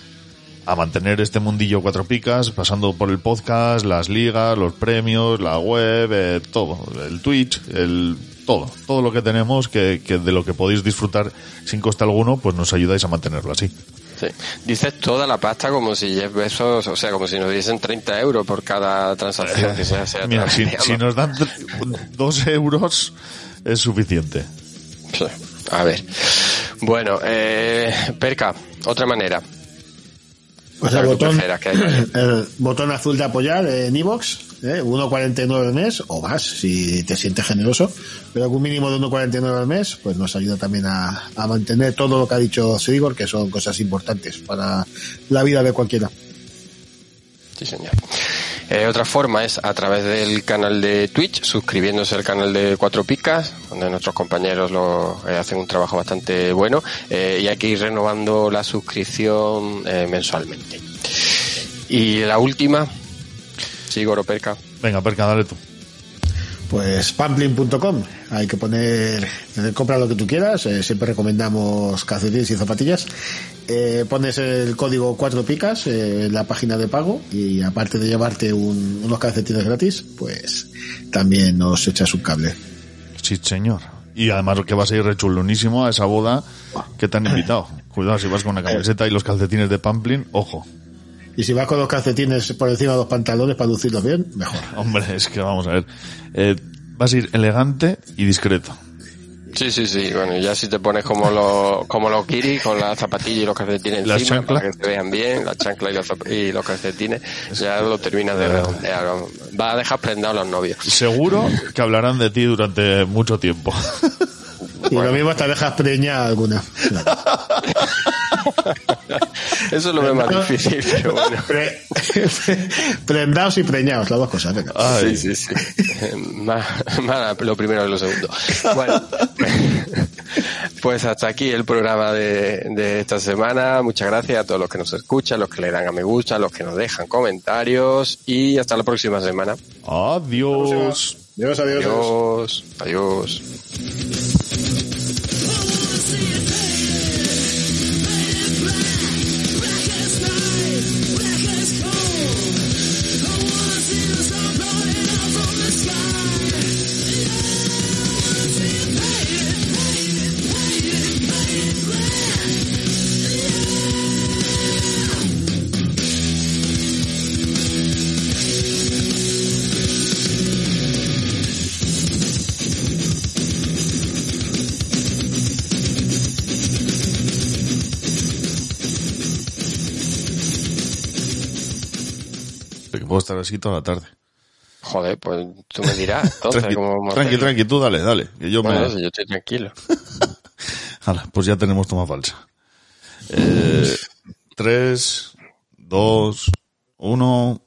a mantener este mundillo cuatro picas, pasando por el podcast, las ligas, los premios, la web, eh, todo, el Twitch, el todo, todo lo que tenemos que, que de lo que podéis disfrutar sin coste alguno, pues nos ayudáis a mantenerlo así. Sí. Dices toda la pasta como si Jeff Bezos, o sea, como si nos diesen 30 euros por cada transacción que se hace. Mira, si, si nos dan tr- dos euros es suficiente. A ver. Bueno, eh, Perca, otra manera. Pues el botón, el azul de apoyar en iVoox, ¿eh? 1,49 al mes o más si te sientes generoso, pero con un mínimo de 1,49 al mes, pues nos ayuda también a, a mantener todo lo que ha dicho Sigor, que son cosas importantes para la vida de cualquiera. Sí, señor. Eh, otra forma es a través del canal de Twitch, suscribiéndose al canal de Cuatro Picas, donde nuestros compañeros lo, eh, hacen un trabajo bastante bueno eh, y hay que ir renovando la suscripción eh, mensualmente. Y la última, Sigoro Perca. Venga, Perca, dale tú. Pues pamplin.com, hay que poner, eh, compra lo que tú quieras, eh, siempre recomendamos calcetines y zapatillas. Eh, pones el código 4 picas eh, en la página de pago y aparte de llevarte un- unos calcetines gratis, pues también nos echas un cable. Sí, señor. Y además que vas a ir rechulonísimo a esa boda que te han invitado. Cuidado, si vas con una camiseta y los calcetines de Pamplin, ojo. Y si vas con los calcetines por encima de los pantalones para lucirlos bien, mejor. Hombre, es que vamos a ver. Eh, vas a ir elegante y discreto. Sí, sí, sí. Bueno, ya si te pones como los, como los kiri, con las zapatillas y los calcetines La encima, chancla. para que se vean bien, la chancla y los, y los calcetines, ya lo terminas de redondear. Va a dejar prendados los novios. Seguro que hablarán de ti durante mucho tiempo. Y lo mismo hasta dejas preñada alguna. Eso lo veo más difícil, pero bueno. Pre- Prendados y preñados, las dos cosas. venga. Sí, sí, sí. más, más lo primero que lo segundo. Bueno, pues hasta aquí el programa de, de esta semana. Muchas gracias a todos los que nos escuchan, los que le dan a me gusta, los que nos dejan comentarios y hasta la próxima semana. Adiós. Adiós, adiós. Adiós. Adiós. Puedo estar así toda la tarde. Joder, pues tú me dirás, entonces, Tranqui, cómo tranqui, tranqui, tú dale, dale. Que yo Bueno, me... eso, yo estoy tranquilo. Hala, pues ya tenemos toma falsa. Eh, tres, dos, uno.